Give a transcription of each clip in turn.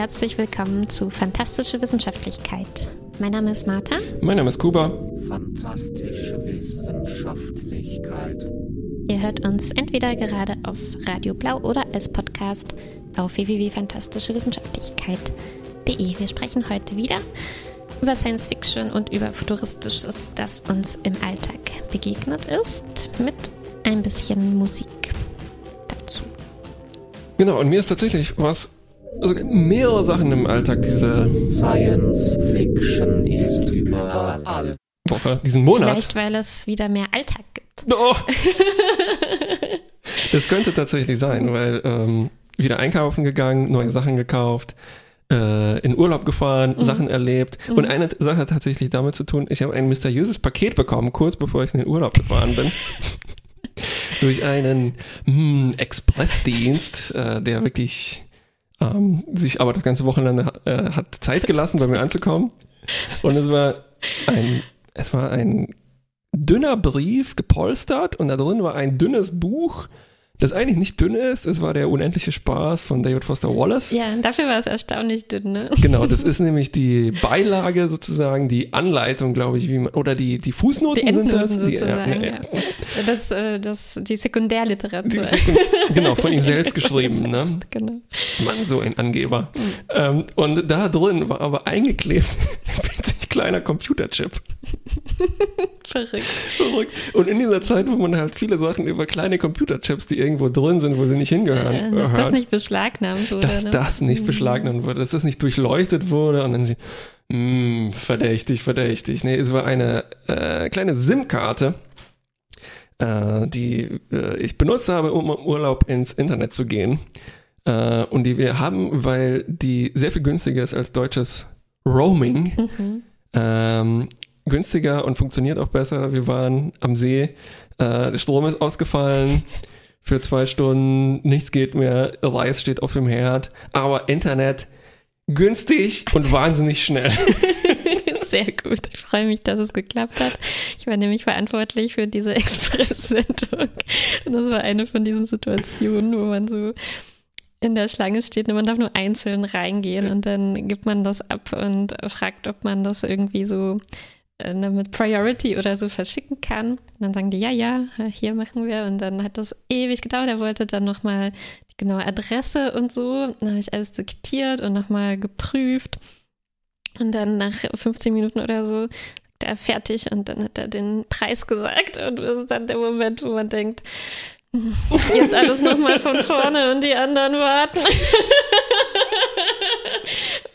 Herzlich willkommen zu Fantastische Wissenschaftlichkeit. Mein Name ist Martha. Mein Name ist Kuba. Fantastische Wissenschaftlichkeit. Ihr hört uns entweder gerade auf Radio Blau oder als Podcast auf www.fantastischewissenschaftlichkeit.de. Wir sprechen heute wieder über Science Fiction und über Futuristisches, das uns im Alltag begegnet ist, mit ein bisschen Musik dazu. Genau, und mir ist tatsächlich was, also mehrere Sachen im Alltag diese Science Fiction ist überall. Woche, diesen Monat. Vielleicht, weil es wieder mehr Alltag gibt. Oh. das könnte tatsächlich sein, weil ähm, wieder einkaufen gegangen, neue Sachen gekauft, äh, in Urlaub gefahren, Mhm. Sachen erlebt. Und eine Sache hat tatsächlich damit zu tun, ich habe ein mysteriöses Paket bekommen, kurz bevor ich in den Urlaub gefahren bin. Durch einen hm, Expressdienst, äh, der wirklich ähm, sich aber das ganze Wochenende äh, hat Zeit gelassen, bei mir anzukommen. Und es war ein, es war ein dünner Brief gepolstert und da drin war ein dünnes Buch, das eigentlich nicht dünn ist. Es war der unendliche Spaß von David Foster Wallace. Ja, dafür war es erstaunlich dünn, ne? Genau, das ist nämlich die Beilage sozusagen, die Anleitung, glaube ich, wie man, oder die, die Fußnoten Die sind das. Die, ja, ja. Das, äh, das, die Sekundärliteratur. die Sekund- genau, von ihm selbst geschrieben. Ne? Genau. Mann, so ein Angeber. Ähm, und da drin war aber eingeklebt kleiner Computerchip. Verrückt. Verrückt. Und in dieser Zeit, wo man halt viele Sachen über kleine Computerchips, die irgendwo drin sind, wo sie nicht hingehören, Äh, dass das hört, nicht beschlagnahmt wurde. dass ne? das nicht beschlagnahmt wurde, dass das nicht durchleuchtet wurde und dann sie, mh, verdächtig, verdächtig. Nee, es war eine äh, kleine SIM-Karte, äh, die äh, ich benutzt habe, um im Urlaub ins Internet zu gehen. Äh, und die wir haben, weil die sehr viel günstiger ist als deutsches Roaming. Mhm. Ähm, günstiger und funktioniert auch besser. Wir waren am See, äh, der Strom ist ausgefallen für zwei Stunden, nichts geht mehr, Reis steht auf dem Herd, aber Internet günstig und wahnsinnig schnell. Sehr gut. Ich freue mich, dass es geklappt hat. Ich war nämlich verantwortlich für diese Express-Sendung. Und das war eine von diesen Situationen, wo man so in der Schlange steht und man darf nur einzeln reingehen und dann gibt man das ab und fragt, ob man das irgendwie so äh, ne, mit Priority oder so verschicken kann. Und dann sagen die, ja, ja, hier machen wir. Und dann hat das ewig gedauert. Er wollte dann nochmal die genaue Adresse und so. Dann habe ich alles diktiert und nochmal geprüft. Und dann nach 15 Minuten oder so sagt er fertig und dann hat er den Preis gesagt. Und das ist dann der Moment, wo man denkt, jetzt alles nochmal von vorne und die anderen warten.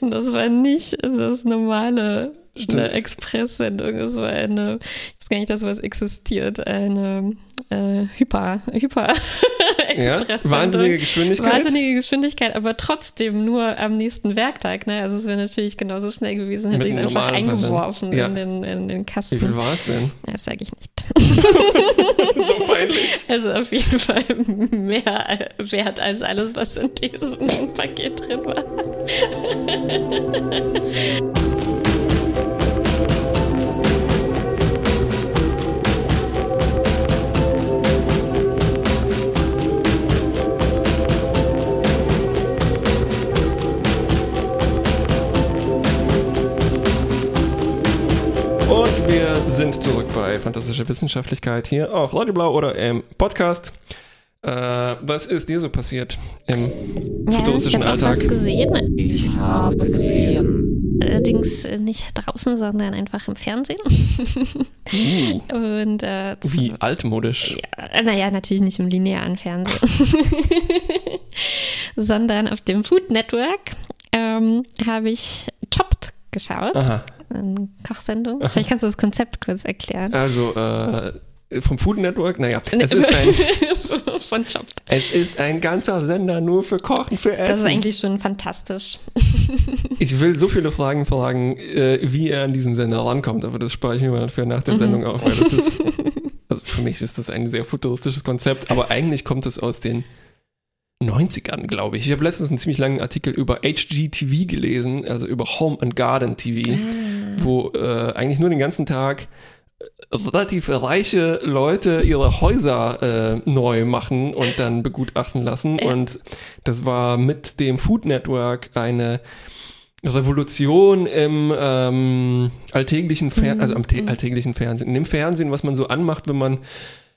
Und das war nicht das normale eine Express-Sendung. Es war eine, ich weiß gar nicht, dass sowas existiert, eine äh, Hyper, Hyper Ja? Express-Sendung. Wahnsinnige Geschwindigkeit. Wahnsinnige Geschwindigkeit, aber trotzdem nur am nächsten Werktag. Ne? Also es wäre natürlich genauso schnell gewesen, hätte ich es einfach eingeworfen Ja. in, den, in den Kasten. Wie viel war es denn? Ja, das sage ich nicht. so peinlich. Also auf jeden Fall mehr wert als alles, was in diesem Paket drin war. Wir sind zurück bei Fantastische Wissenschaftlichkeit hier auf Radio Blau oder im Podcast. Äh, was ist dir so passiert im Ja, ich futuristischen auch Alltag? was gesehen. Ich habe gesehen. Allerdings äh, nicht draußen, sondern einfach im Fernsehen. Uh, Und äh, wie altmodisch. Ja, naja, natürlich nicht im linearen Fernsehen, sondern auf dem Food Network ähm, habe ich Chopped geschaut, Aha. Eine Kochsendung. Vielleicht kannst du das Konzept kurz erklären. Also, äh, vom Food Network, naja, es ist ein, Von Chopped. es ist ein ganzer Sender nur für Kochen, für Essen. Das ist eigentlich schon fantastisch. Ich will so viele Fragen fragen, äh, wie er an diesen Sender rankommt, aber das spare ich mir mal für nach der Sendung auf, weil das ist, also für mich ist das ein sehr futuristisches Konzept, aber eigentlich kommt es aus den 90ern, glaube ich. Ich habe letztens einen ziemlich langen Artikel über HGTV gelesen, also über Home and Garden TV, wo äh, eigentlich nur den ganzen Tag äh, relativ reiche Leute ihre Häuser äh, neu machen und dann begutachten lassen. Ja. Und das war mit dem Food Network eine Revolution im ähm, alltäglichen Fer also am tä- alltäglichen Fernsehen, in dem Fernsehen, was man so anmacht, wenn man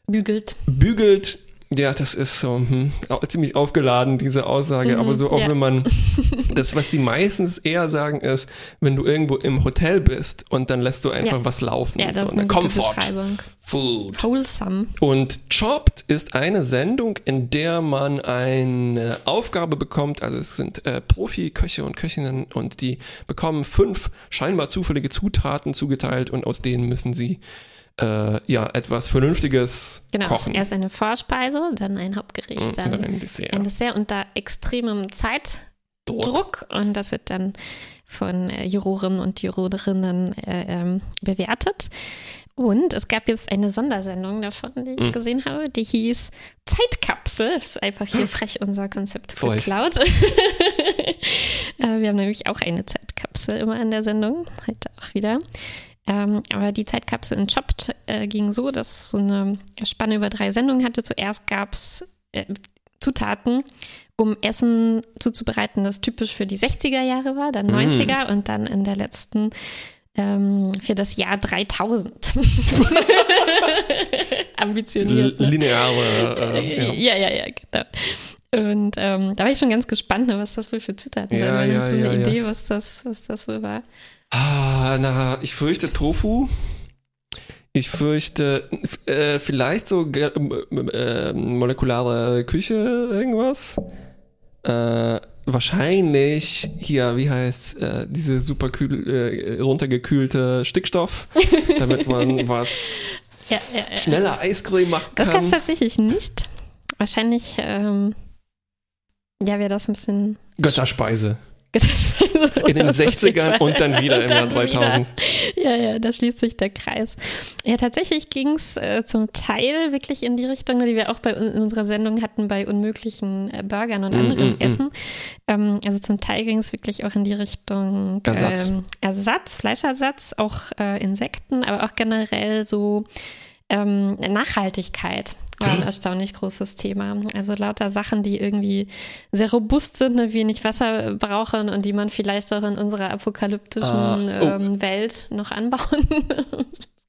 Bügelt. bügelt. Ja, das ist so hm, ziemlich aufgeladen, diese Aussage. Mhm, aber so auch ja. wenn man, das, was die meistens eher sagen, ist, wenn du irgendwo im Hotel bist und dann lässt du einfach Ja. was laufen. Ja, das so ist eine gute Comfort Beschreibung. Food. Wholesome. Und Chopped ist eine Sendung, in der man eine Aufgabe bekommt. Also es sind äh, Profi-Köche und Köchinnen und die bekommen fünf scheinbar zufällige Zutaten zugeteilt und aus denen müssen sie äh, ja etwas Vernünftiges Genau. kochen. Erst eine Vorspeise, dann ein Hauptgericht, und dann dann ein Dessert. ein Dessert unter extremem Zeitdruck. Und das wird dann von äh, Jurorinnen und Jurorinnen äh, ähm, bewertet. Und es gab jetzt eine Sondersendung davon, die ich Mhm. gesehen habe, die hieß Zeitkapsel. Das ist einfach hier frech unser Konzept Frech. geklaut. äh, wir haben nämlich auch eine Zeitkapsel immer in der Sendung, heute auch wieder. Ähm, aber die Zeitkapsel in Chopped äh, ging so, dass so eine Spanne über drei Sendungen hatte. Zuerst gab es äh, Zutaten, um Essen zuzubereiten, das typisch für die 60er Jahre war, dann Mm. 90er und dann in der letzten ähm, für das Jahr 3000. Ambitioniert. L- Ne? Lineare, äh, ja. Ja, ja, ja, genau. Und ähm, da war ich schon ganz gespannt, ne, was das wohl für Zutaten Ja, sein werden. ja, Hast du eine ja, ja. Idee, was das, was das wohl war? Ah, na, ich fürchte Tofu. Ich fürchte äh, vielleicht so ge- äh, molekulare Küche, irgendwas. Äh, wahrscheinlich hier, wie heißt äh, diese super kühl, äh, runtergekühlte Stickstoff, damit man was Ja, ja, ja. schneller Eiscreme machen Das gab es kann. tatsächlich nicht. Wahrscheinlich, ähm, ja, wäre das ein bisschen Götterspeise. Götterspeise In den oder so. 60ern und dann wieder im Jahr dann 3000. Ja, ja, da schließt sich der Kreis. Ja, tatsächlich ging es äh, zum Teil wirklich in die Richtung, die wir auch bei in unserer Sendung hatten, bei unmöglichen äh, Burgern und Mm, anderem mm, mm. Essen. Ähm, also zum Teil ging es wirklich auch in die Richtung Ersatz. Ähm, Ersatz, Fleischersatz, auch äh, Insekten, aber auch generell so ähm, Nachhaltigkeit war ein erstaunlich großes Thema. Also lauter Sachen, die irgendwie sehr robust sind, ne, wenig Wasser brauchen und die man vielleicht auch in unserer apokalyptischen Ah, oh. ähm, Welt noch anbauen.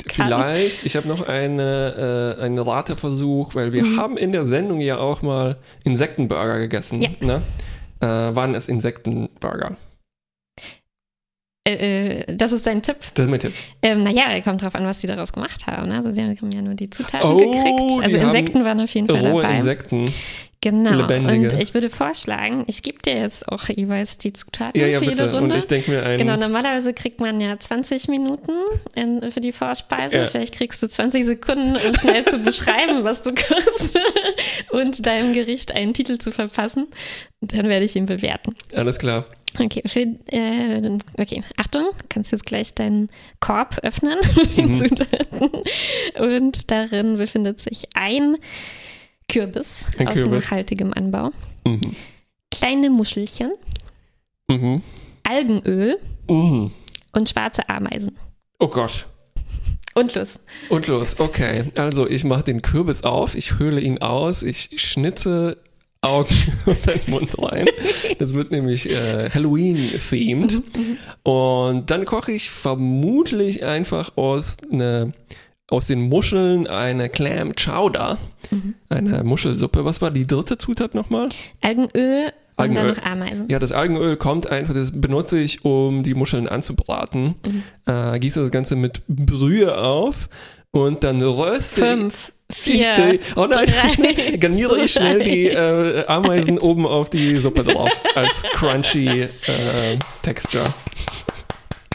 kann. Vielleicht, ich habe noch eine, äh, einen Rateversuch, weil wir haben in der Sendung ja auch mal Insektenburger gegessen. Ja. Ne? Äh, waren es Insektenburger? Äh, äh, das ist dein Tipp. Das ist mein Tipp. Ähm, naja, kommt drauf an, was die daraus gemacht haben. ne? Also sie haben ja nur die Zutaten Oh, gekriegt. Also Insekten waren auf jeden Fall Rohe dabei. Insekten. Genau. lebendige. Und ich würde vorschlagen, ich gebe dir jetzt auch jeweils die Zutaten Ja, ja, für jede bitte. Und Runde. ich denke mir einen. Genau, normalerweise kriegt man ja 20 Minuten in, für die Vorspeise. Ja. Vielleicht kriegst du 20 Sekunden, um schnell zu beschreiben, was du kochst und deinem Gericht einen Titel zu verpassen. Und dann werde ich ihn bewerten. Alles klar. Okay, für, äh, okay, Achtung, kannst jetzt gleich deinen Korb öffnen mit Mhm. den Zutaten. Und darin befindet sich ein Kürbis Ein aus Kürbis. nachhaltigem Anbau, Mhm. kleine Muschelchen, Mhm. Algenöl Mhm. und schwarze Ameisen. Oh Gott. Und los. Und los, okay. Also ich mache den Kürbis auf, ich höhle ihn aus, ich schnitze Augen und den Mund rein. Das wird nämlich äh, Halloween-themed. Und dann koche ich vermutlich einfach aus, ne, aus den Muscheln eine Clam Chowder, eine Muschelsuppe. Was war die dritte Zutat nochmal? Algenöl und dann Algenöl. noch Ameisen. Ja, das Algenöl kommt einfach, das benutze ich, um die Muscheln anzubraten. Äh, gieße das Ganze mit Brühe auf und dann röste Fünf, vier, Oh nein, drei, garniere ich schnell die äh, Ameisen oben auf die Suppe drauf als crunchy äh, Texture.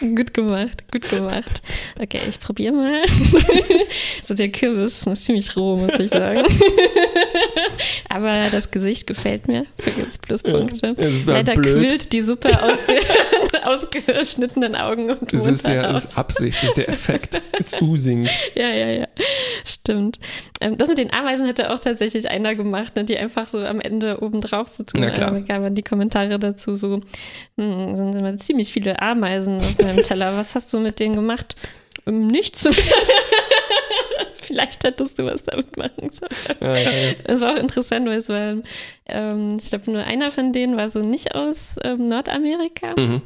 Gut gemacht, gut gemacht. Okay, ich probiere mal. so der Kürbis ist ziemlich roh, muss ich sagen. Aber das Gesicht gefällt mir. Da gibt es Pluspunkte. Leider blöd. quillt die Suppe aus den ausgeschnittenen Augen und Das ist der das ist Absicht, das ist der Effekt. It's oozing. Ja, ja, ja. Stimmt. Ähm, das mit den Ameisen hätte auch tatsächlich einer gemacht, ne, die einfach so am Ende oben drauf zu tun. Na klar. Da gaben die Kommentare dazu so, hm, sind immer ziemlich viele Ameisen auf meinem Teller. Was hast du mit denen gemacht? Ähm, Nichts. Vielleicht hättest du was damit machen sollen. Ja, ja, ja. Es war auch interessant, weil es war, ähm, ich glaube, nur einer von denen war so nicht aus ähm, Nordamerika. Mhm.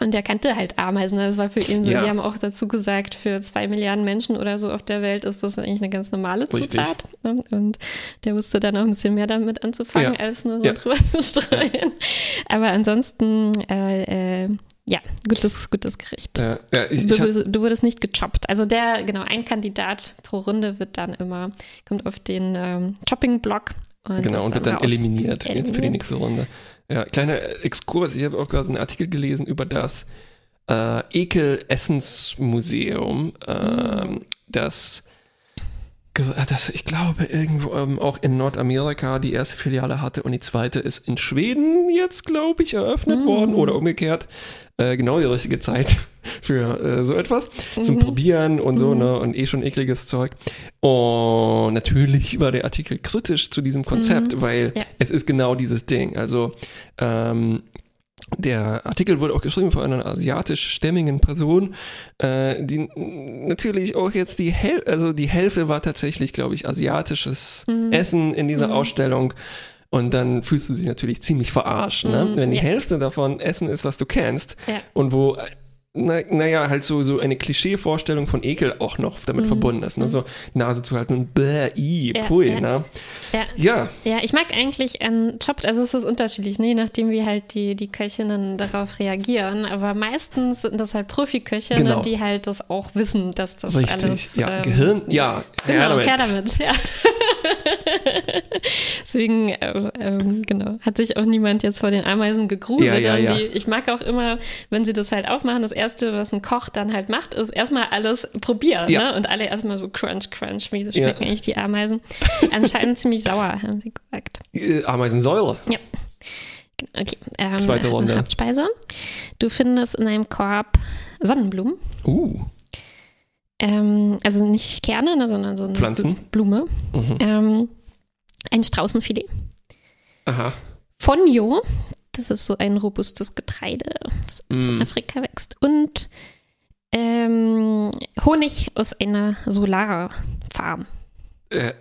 Und der kannte halt Ameisen. Das war für ihn so, Ja. die haben auch dazu gesagt, für zwei Milliarden Menschen oder so auf der Welt ist das eigentlich eine ganz normale. Zutat. ne? Und der wusste dann auch ein bisschen mehr damit anzufangen, Ja. als nur so Ja. drüber zu streuen. Aber ansonsten, äh, äh, ja, gutes, gutes Gericht. Ja, ja, ich, Du, ich hab, wurdest- du wurdest nicht gechoppt. Also der, genau, ein Kandidat pro Runde wird dann immer, kommt auf den ähm, Chopping-Block. Und genau, und wird dann raus. eliminiert, jetzt für die Eliminiert. nächste Runde. Ja, kleiner Exkurs. Ich habe auch gerade einen Artikel gelesen über das äh, Ekel-Essensmuseum, ähm, das, ge- das, ich glaube, irgendwo ähm, auch in Nordamerika die erste Filiale hatte und die zweite ist in Schweden jetzt, glaube ich, eröffnet Mm. worden oder umgekehrt. Äh, genau die richtige Zeit für äh, so etwas zum Mhm. Probieren und so, Mhm. ne, und eh schon ekliges Zeug. Und natürlich war der Artikel kritisch zu diesem Konzept, Mhm. weil Ja. es ist genau dieses Ding. Also, ähm, der Artikel wurde auch geschrieben von einer asiatisch-stämmigen Person, äh, die natürlich auch jetzt die Hälfte, also die Hälfte war tatsächlich, glaube ich, asiatisches Mhm. Essen in dieser Mhm. Ausstellung. Und dann fühlst du dich natürlich ziemlich verarscht, ne? Mhm, wenn die ja. Hälfte davon Essen ist, was du kennst Ja. und wo, na, naja, halt so, so eine Klischee-Vorstellung von Ekel auch noch damit Mhm. verbunden ist. Ne? Mhm. So Nase zu halten und bäh, i, Ja, ja. ne? Ja. Ja, Ja, ich mag eigentlich an Chopped, also es ist unterschiedlich, ne? je nachdem, wie halt die, die Köchinnen darauf reagieren. Aber meistens sind das halt Profiköchinnen, Genau. die halt das auch wissen, dass das richtig. alles. ja, ähm, Gehirn, ja, Genau, her damit. her damit, ja. Deswegen, äh, ähm, genau, hat sich auch niemand jetzt vor den Ameisen gegruselt. Ja, ja, ja. Die, ich mag auch immer, wenn sie das halt aufmachen, das Erste, was ein Koch dann halt macht, ist erstmal alles probieren. Ne? Und alle erstmal so crunch, crunch, wie Ja. schmecken eigentlich die Ameisen. Anscheinend ziemlich sauer, haben sie gesagt. Äh, Ameisensäure. Ja. Okay. Ähm, Zweite Runde. Hauptspeise. Du findest in einem Korb Sonnenblumen. Uh, Ähm, also nicht Kerne, ne, sondern so eine Pflanzen. Bl- Blume. mhm. Ähm, ein Straußenfilet. aha. Fonio. Das ist so ein robustes Getreide, das Mm. in Afrika wächst. Und ähm, Honig aus einer Solarfarm. Äh,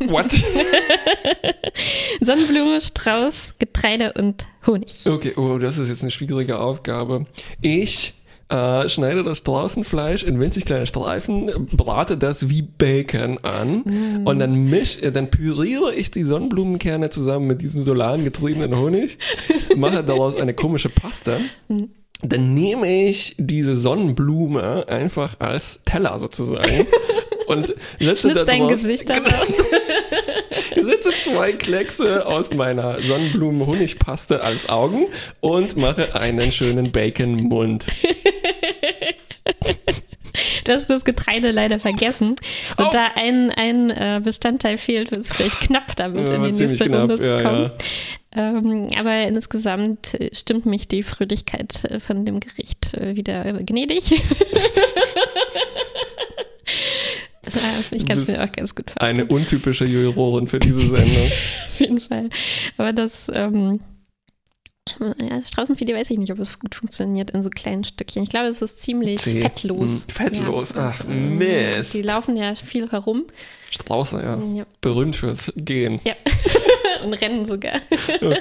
what? Sonnenblume, Strauß, Getreide und Honig. Okay, oh, das ist jetzt eine schwierige Aufgabe. Ich äh, schneide das Straußenfleisch in winzig kleine Streifen, brate das wie Bacon an Mm. und dann misch, äh, dann püriere ich die Sonnenblumenkerne zusammen mit diesem solangetriebenen Honig, mache daraus eine komische Paste. Mm. Dann nehme ich diese Sonnenblume einfach als Teller sozusagen und setze da dein Gesicht Genau. ich setze zwei Kleckse aus meiner Sonnenblumen-Honigpaste als Augen und mache einen schönen Bacon-Mund. Du hast das Getreide leider vergessen. Und Oh. da ein, ein äh, Bestandteil fehlt, wird es vielleicht knapp damit Ja, in die nächste knapp, Runde zu ja, kommen. Ähm, aber insgesamt stimmt mich die Fröhlichkeit äh, von dem Gericht äh, wieder gnädig. Ja, ich kann es mir auch ganz gut Eine vorstellen. untypische Jurorin für diese Sendung. Auf jeden Fall. Aber das, ähm, ja, Straußenfilet weiß ich nicht, ob es gut funktioniert in so kleinen Stückchen. Ich glaube, es ist ziemlich Zäh. fettlos. Hm, fettlos. Ach, ähm, Mist. Die laufen ja viel herum. Strauße, ja. Ja. Berühmt fürs Gehen. Ja. Und rennen sogar.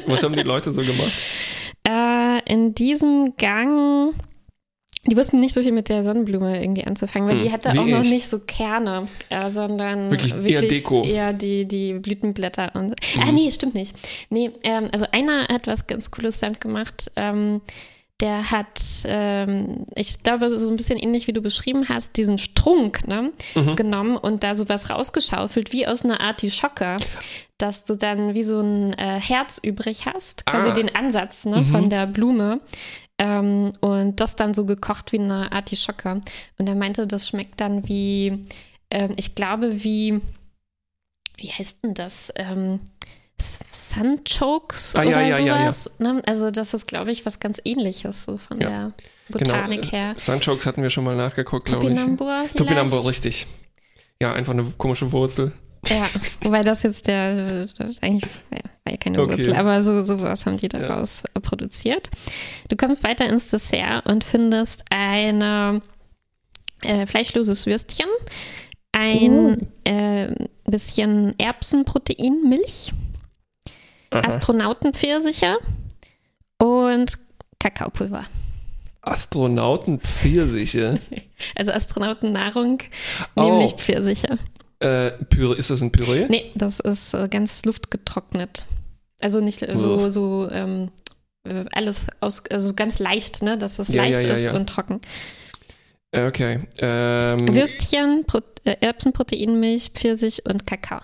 Was haben die Leute so gemacht? Äh, in diesem Gang, die wussten nicht so viel mit der Sonnenblume irgendwie anzufangen, weil Hm, die hatte auch noch ich. nicht so Kerne, äh, sondern Wirklich eher Deko. eher die, die Blütenblätter. Und, Mhm. Ah, nee, stimmt nicht. Nee, ähm, also einer hat was ganz Cooles damit gemacht. Ähm, der hat, ähm, ich glaube, so ein bisschen ähnlich wie du beschrieben hast, diesen Strunk ne, Mhm. genommen und da sowas rausgeschaufelt, wie aus einer Artischocke, dass du dann wie so ein äh, Herz übrig hast, quasi Ah. den Ansatz ne, Mhm. von der Blume. Ähm, und das dann so gekocht wie eine Artischocke. Und er meinte, das schmeckt dann wie, ähm, ich glaube, wie, wie heißt denn das? Ähm, Sunchokes Ah, oder ja, ja, ja, ja. sowas. Ne? Also das ist, glaube ich, was ganz ähnliches so von der Botanik her. Sunchokes hatten wir schon mal nachgeguckt, glaube ich. Topinambur? Topinambur, richtig. Ja, einfach eine komische Wurzel. Ja, wobei das jetzt der, das eigentlich war ja keine Okay. Wurzel, aber so sowas haben die daraus äh, produziert. Du kommst weiter ins Dessert und findest eine äh, fleischloses Würstchen, ein äh, bisschen Erbsenproteinmilch, Aha. Astronautenpfirsiche und Kakaopulver. Astronautenpfirsiche. Also Astronautennahrung, Oh. nämlich Pfirsiche. äh, Püree, ist das ein Püree? Nee, das ist äh, ganz luftgetrocknet. Also nicht äh, so, Uff. so ähm, äh, alles aus, also ganz leicht, ne, dass es Ja, leicht ja, ja, ist ja. und trocken. Äh, Okay. Ähm, Würstchen, Pro äh, Erbsenproteinmilch, Pfirsich und Kakao.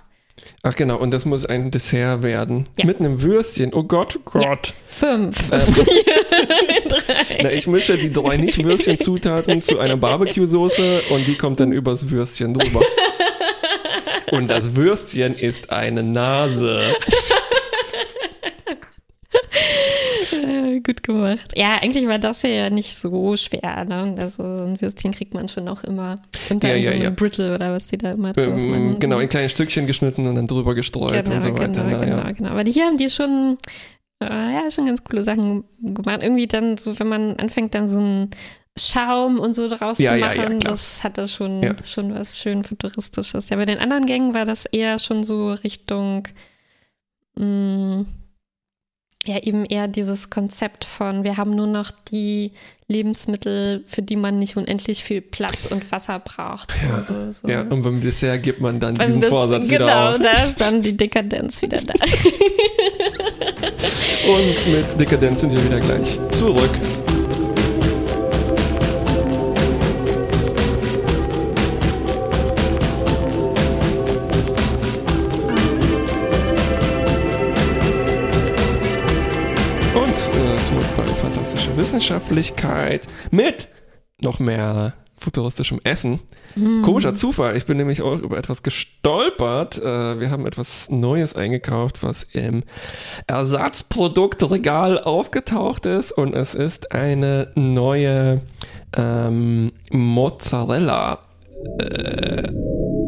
ach genau, und das muss ein Dessert werden. Ja. Mit einem Würstchen. Oh Gott, oh Ja. Gott. Fünf. Ähm, Vier, drei. Na, ich mische die drei Nicht-Würstchen-Zutaten zu einer Barbecue-Soße und die kommt dann übers Würstchen drüber. Und das Würstchen ist eine Nase. Äh, Gut gemacht. Ja, eigentlich war das ja nicht so schwer. Ne? Also so ein Würstchen kriegt man schon auch immer unter Ja, in ja, so eine ja. Brittle oder was die da immer draus machen. genau, in kleine Stückchen geschnitten und dann drüber gestreut Genau, und so weiter. genau, Na, ja. genau, genau. Aber hier haben die schon, äh, ja, schon ganz coole Sachen gemacht. Irgendwie dann so, wenn man anfängt, dann so einen Schaum und so draus Ja, zu ja, machen, ja, klar. das hatte schon, Ja. schon was schön Futuristisches. Ja, bei den anderen Gängen war das eher schon so Richtung, mh, ja, eben eher dieses Konzept von, wir haben nur noch die Lebensmittel, für die man nicht unendlich viel Platz und Wasser braucht. Ja, Also, so. Ja, und beim Dessert gibt man dann Also diesen das- Vorsatz genau, wieder auf. da ist dann die Dekadenz wieder da. Und mit Dekadenz sind wir wieder gleich zurück. Wissenschaftlichkeit mit noch mehr futuristischem Essen. Komischer Zufall. Ich bin nämlich auch über etwas gestolpert. Äh, wir haben etwas Neues eingekauft, was im Ersatzproduktregal aufgetaucht ist. Und es ist eine neue ähm, Mozzarella. Äh,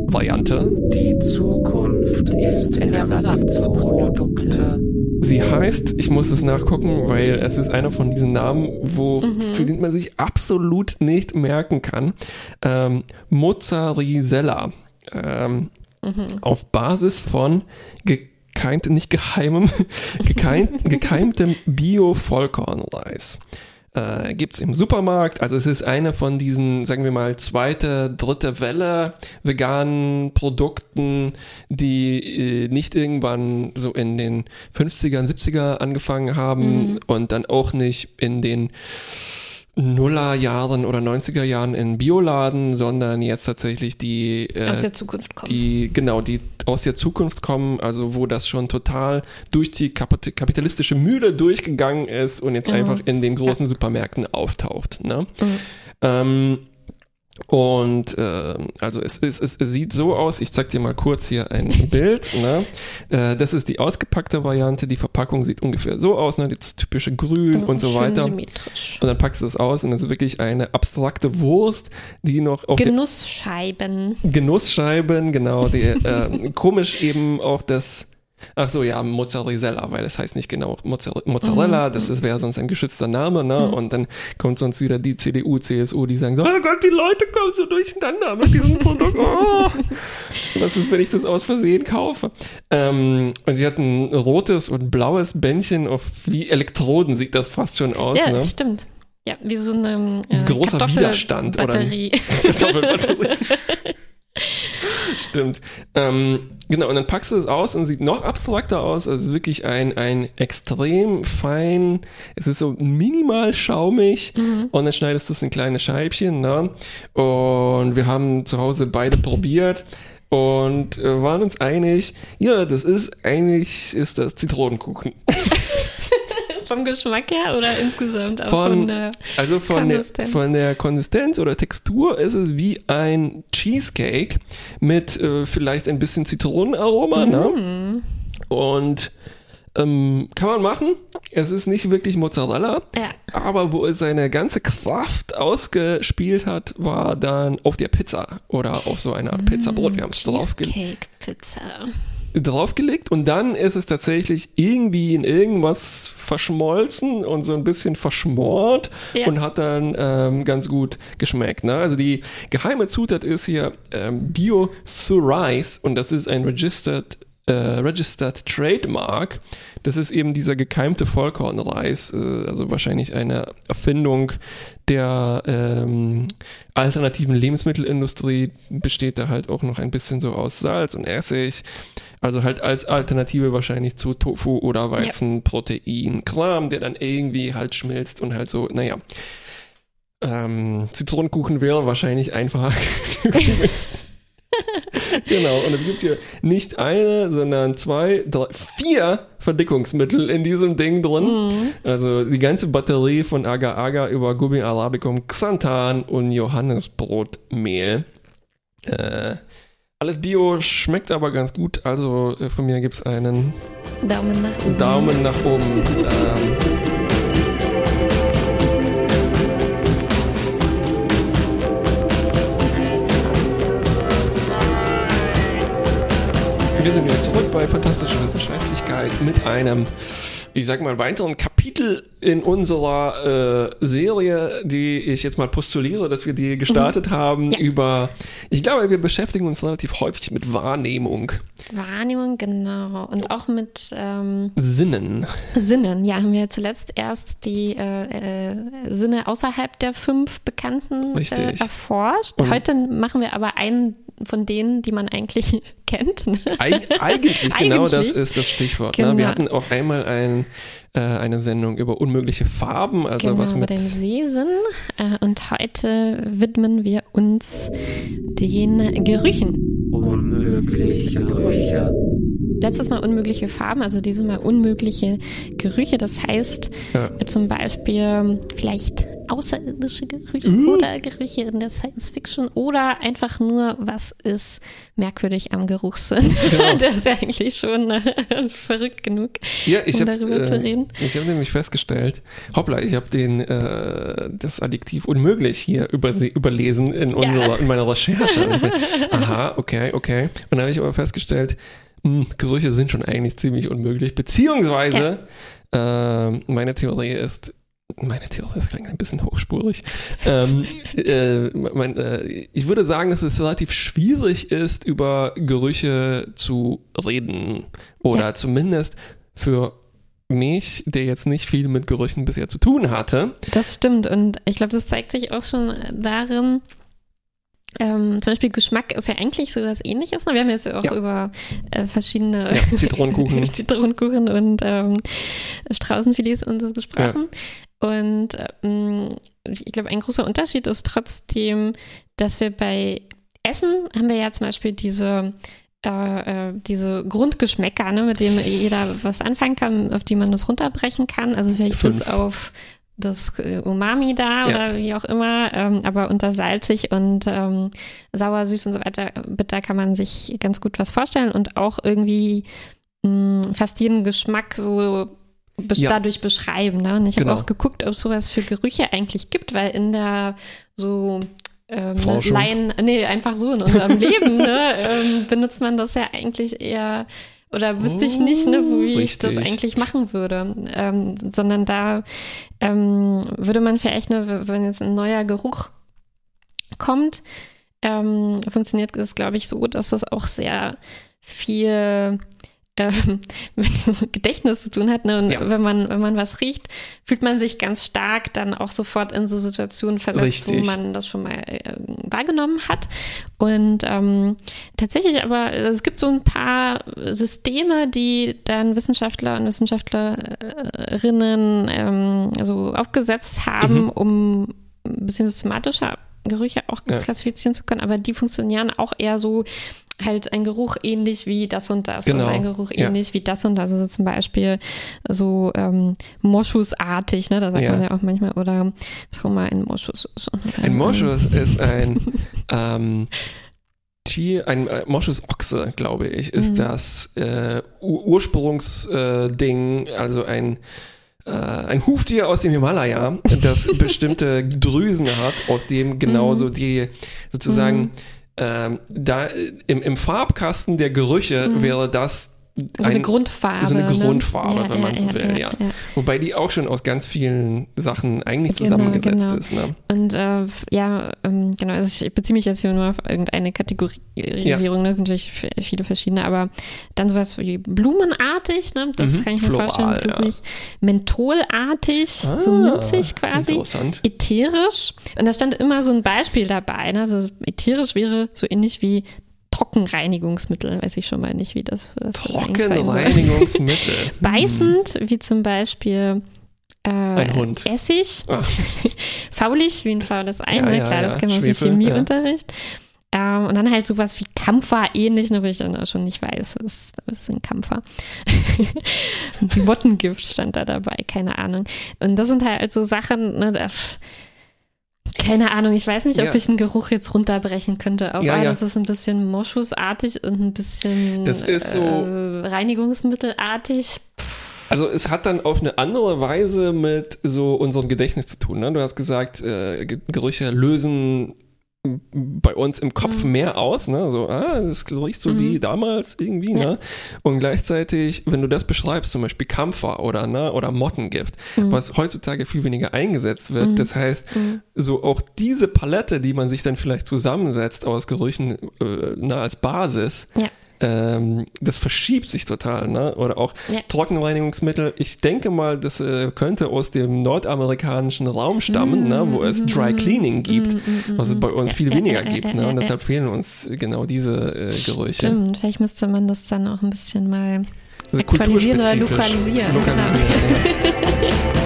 Variante. Die Zukunft ist Ersatzprodukte. Sie heißt, ich muss es nachgucken, weil es ist einer von diesen Namen, wo, für den man sich absolut nicht merken kann. Ähm, Mozzarella. Ähm, Auf Basis von gekeimt, nicht geheimem, gekeimt, gekeimtem Bio-Vollkornreis. Äh, Gibt es im Supermarkt. Also es ist eine von diesen, sagen wir mal, zweite, dritte Welle veganen Produkten, die äh, nicht irgendwann so in den 50er, 70er angefangen haben und dann auch nicht in den Nullerjahren oder 90er Jahren in Bioladen, sondern jetzt tatsächlich die, äh, Aus der Zukunft kommen. die genau die aus der Zukunft kommen, also wo das schon total durch die kapit- kapitalistische Mühle durchgegangen ist und jetzt Mhm. einfach in den großen Supermärkten auftaucht. Ne? Mhm. Ähm, und äh, also es, es, es, sieht so aus, ich zeig dir mal kurz hier ein Bild. Ne? Äh, das ist die ausgepackte Variante, die Verpackung sieht ungefähr so aus, ne? das typische Grün und so weiter. symmetrisch. Und dann packst du das aus und das ist wirklich eine abstrakte Wurst, die noch auf Genussscheiben. Genussscheiben, genau, die, äh, komisch eben auch das, ach so, ja, Mozzarella, weil es heißt nicht genau Mozzarella, Mozzarella das ist, wäre sonst ein geschützter Name, ne, und dann kommt sonst wieder die CDU, CSU, die sagen so, oh Gott, die Leute kommen so durcheinander mit diesem Produkt, oh. Was ist, wenn ich das aus Versehen kaufe? Ähm, und sie hat ein rotes und blaues Bändchen auf, wie Elektroden sieht das fast schon aus, Ja, ne? stimmt. Ja, wie so eine äh, Großer Widerstand, oder? Kartoffelbatterie. Stimmt. Ähm, genau, und dann packst du es aus und sieht noch abstrakter aus. Also es ist wirklich ein, ein extrem fein, es ist so minimal schaumig und dann schneidest du es in kleine Scheibchen. Ne? Und wir haben zu Hause beide probiert und äh, waren uns einig, ja, das ist eigentlich, ist das Zitronenkuchen. Vom Geschmack her oder insgesamt auch Von- von, der Also von der, Konsistenz. von der Konsistenz oder Textur ist es wie ein Cheesecake mit äh, vielleicht ein bisschen Zitronenaroma. Ne? Mhm. Und ähm, kann man machen. Es ist nicht wirklich Mozzarella. Ja. Aber wo es seine ganze Kraft ausgespielt hat, war dann auf der Pizza oder auf so einer Art Pizzabrot. Wir haben es draufge Cheesecake-Pizza. Draufgelegt und dann ist es tatsächlich irgendwie in irgendwas verschmolzen und so ein bisschen verschmort Ja. und hat dann ähm, ganz gut geschmeckt. Ne? Also die geheime Zutat ist hier ähm, Bio Rice und das ist ein Registered, äh, Registered Trademark. Das ist eben dieser gekeimte Vollkornreis, äh, also wahrscheinlich eine Erfindung der ähm, alternativen Lebensmittelindustrie, besteht da halt auch noch ein bisschen so aus Salz und Essig. Also halt als Alternative wahrscheinlich zu Tofu oder Weizenprotein. Kram, der dann irgendwie halt schmilzt und halt so, naja. Ähm, Zitronenkuchen wäre wahrscheinlich einfacher gewesen. genau, und es gibt hier nicht eine, sondern zwei, drei, vier Verdickungsmittel in diesem Ding drin. Mhm. Also die ganze Batterie von Agar Agar über Gummi Arabicum, Xanthan und Johannesbrotmehl. Äh, alles Bio, schmeckt aber ganz gut. Also äh, von mir gibt es einen Daumen nach oben. Daumen nach oben. Ähm, wir sind wieder zurück bei Fantastische Wissenschaftlichkeit mit einem, ich sag mal, weiteren Kapitel in unserer äh, Serie, die ich jetzt mal postuliere, dass wir die gestartet haben Ja. über, ich glaube, wir beschäftigen uns relativ häufig mit Wahrnehmung, Wahrnehmung, genau. Und auch mit ähm, Sinnen. Sinnen. Ja, haben wir zuletzt erst die äh, äh, Sinne außerhalb der fünf bekannten äh, erforscht. Und- Heute machen wir aber einen von denen, die man eigentlich kennt. ne? Eig eigentlich, genau das Eigentlich. ist das Stichwort. Ne? Wir Genau. hatten auch einmal ein, äh, eine Sendung über unmögliche Farben, also genau, was mit den Sehsinn. Äh, und heute widmen wir uns den Gerüchen. Unmögliche Gerüche. Letztes Mal unmögliche Farben, also dieses Mal unmögliche Gerüche. Das heißt Ja. zum Beispiel vielleicht außerirdische Gerüche Mhm. oder Gerüche in der Science Fiction oder einfach nur, was ist merkwürdig am Geruchssinn. Genau. der ist ja eigentlich schon äh, verrückt genug, Ja, ich um habe darüber zu äh, reden. ich habe nämlich festgestellt, hoppla, ich habe den äh, das Adjektiv unmöglich hier überse überlesen in unserer in meiner Recherche. Aha, okay, okay. Und dann habe ich aber festgestellt, mh, Gerüche sind schon eigentlich ziemlich unmöglich, beziehungsweise ähm, meine Theorie ist meine Theorie, das klingt ein bisschen hochspurig. Ähm, äh, mein, äh, ich würde sagen, dass es relativ schwierig ist, über Gerüche zu reden. Oder Ja. zumindest für mich, der jetzt nicht viel mit Gerüchen bisher zu tun hatte. Das stimmt und ich glaube, das zeigt sich auch schon darin, ähm, zum Beispiel Geschmack ist ja eigentlich so was ähnliches. Ne? Wir haben jetzt ja auch Ja. über äh, verschiedene Ja, Zitronenkuchen. Zitronenkuchen und ähm, Straußenfilets und so gesprochen. Und ähm, ich glaube, ein großer Unterschied ist trotzdem, dass wir bei Essen haben wir ja zum Beispiel diese äh, äh, diese Grundgeschmäcker, ne, mit denen jeder was anfangen kann, auf die man das runterbrechen kann. Also vielleicht bis Fünf. auf das äh, Umami da Ja. oder wie auch immer, ähm, aber unter salzig und ähm, sauer, süß und so weiter, bitter kann man sich ganz gut was vorstellen und auch irgendwie mh, fast jeden Geschmack so besch Ja. dadurch beschreiben. Ne? Und ich habe Genau. auch geguckt, ob es sowas für Gerüche eigentlich gibt, weil in der so ähm. Laien, nee, einfach so in unserem Leben, ne, ähm, benutzt man das ja eigentlich eher oder wüsste ich nicht, ne, wie ich das richtig. eigentlich machen würde. Ähm, sondern da ähm, würde man vielleicht, ne, wenn jetzt ein neuer Geruch kommt, ähm, funktioniert es, glaube ich, so, dass das auch sehr viel ähm, mit so Gedächtnis zu tun hat. Ne? Und Ja. wenn man, wenn man was riecht, fühlt man sich ganz stark dann auch sofort in so Situationen versetzt, Richtig. wo man das schon mal äh, wahrgenommen hat. Und ähm, tatsächlich aber, es gibt so ein paar Systeme, die dann Wissenschaftler und Wissenschaftlerinnen ähm, also aufgesetzt haben, Mhm. um ein bisschen systematischer Gerüche auch Ja. klassifizieren zu können, aber die funktionieren auch eher so, halt ein Geruch ähnlich wie das und das Genau, und ein Geruch ja. ähnlich wie das und das. Also zum Beispiel so ähm, Moschusartig, ne? Da sagt Ja. man ja auch manchmal, oder was auch immer ein Moschus ist. Ein Moschus ist ein ähm, Tier, ein äh, Moschusochse, glaube ich, ist Mhm. das äh, Ur Ursprungsding, äh, also ein äh, ein Huftier aus dem Himalaya, das bestimmte Drüsen hat, aus dem genauso die sozusagen Mhm. Ähm, da äh, im, im Farbkasten der Gerüche Mhm. wäre das So eine Grundfarbe. so eine ne? Grundfarbe, Ja, wenn man ja, so ja, will, ja. ja. Wobei die auch schon aus ganz vielen Sachen eigentlich Genau, zusammengesetzt genau. ist. Ne? Und äh, ja, ähm, genau, also ich beziehe mich jetzt hier nur auf irgendeine Kategorisierung, ne? natürlich viele verschiedene, aber dann sowas wie blumenartig, ne? das Mhm, kann ich mir floral, vorstellen, blumig, mentholartig, so Ah, minzig quasi, Interessant. ätherisch und da stand immer so ein Beispiel dabei, ne? so ätherisch wäre so ähnlich wie Trockenreinigungsmittel, weiß ich schon mal nicht, wie das, das. Trockenreinigungsmittel. Beißend, wie zum Beispiel äh, Ein Hund. Essig. Ach. Faulig, wie ein faules Ei, Ja, ne? ja, klar, das ja. kennen wir aus dem Chemieunterricht. Ähm, und dann halt sowas wie Kampfer ähnlich, ne, wo ich dann auch schon nicht weiß, was, was ist ein Kampfer. Mottengift stand da dabei, keine Ahnung. Und das sind halt so Sachen, ne, da, keine Ahnung, ich weiß nicht, ob Ja. ich einen Geruch jetzt runterbrechen könnte. Auf Ja, ah, ja. das ist ein bisschen moschusartig und ein bisschen Das ist so- äh, Reinigungsmittelartig. Also es hat dann auf eine andere Weise mit so unserem Gedächtnis zu tun. Ne? Du hast gesagt, äh, Ge- Gerüche lösen bei uns im Kopf Mhm. mehr aus. Ne? So, ah, das riecht so Mhm. wie damals irgendwie. Ja. Ne? Und gleichzeitig, wenn du das beschreibst, zum Beispiel Kampfer oder, ne, oder Mottengift, Mhm. was heutzutage viel weniger eingesetzt wird. Mhm. Das heißt, Mhm. so auch diese Palette, die man sich dann vielleicht zusammensetzt aus Gerüchen äh, na, als Basis, Ja. Ähm, das verschiebt sich total. Ne? Oder auch Ja. Trockenreinigungsmittel. Ich denke mal, das äh, könnte aus dem nordamerikanischen Raum stammen, ne? wo es Dry Cleaning gibt, Mm, mm, mm, was es bei uns viel Ja, weniger gibt. Ne? Und deshalb fehlen uns genau diese äh, Gerüche. Stimmt, vielleicht müsste man das dann auch ein bisschen mal Also aktualisieren oder lokalisieren. Lokalisieren, ja.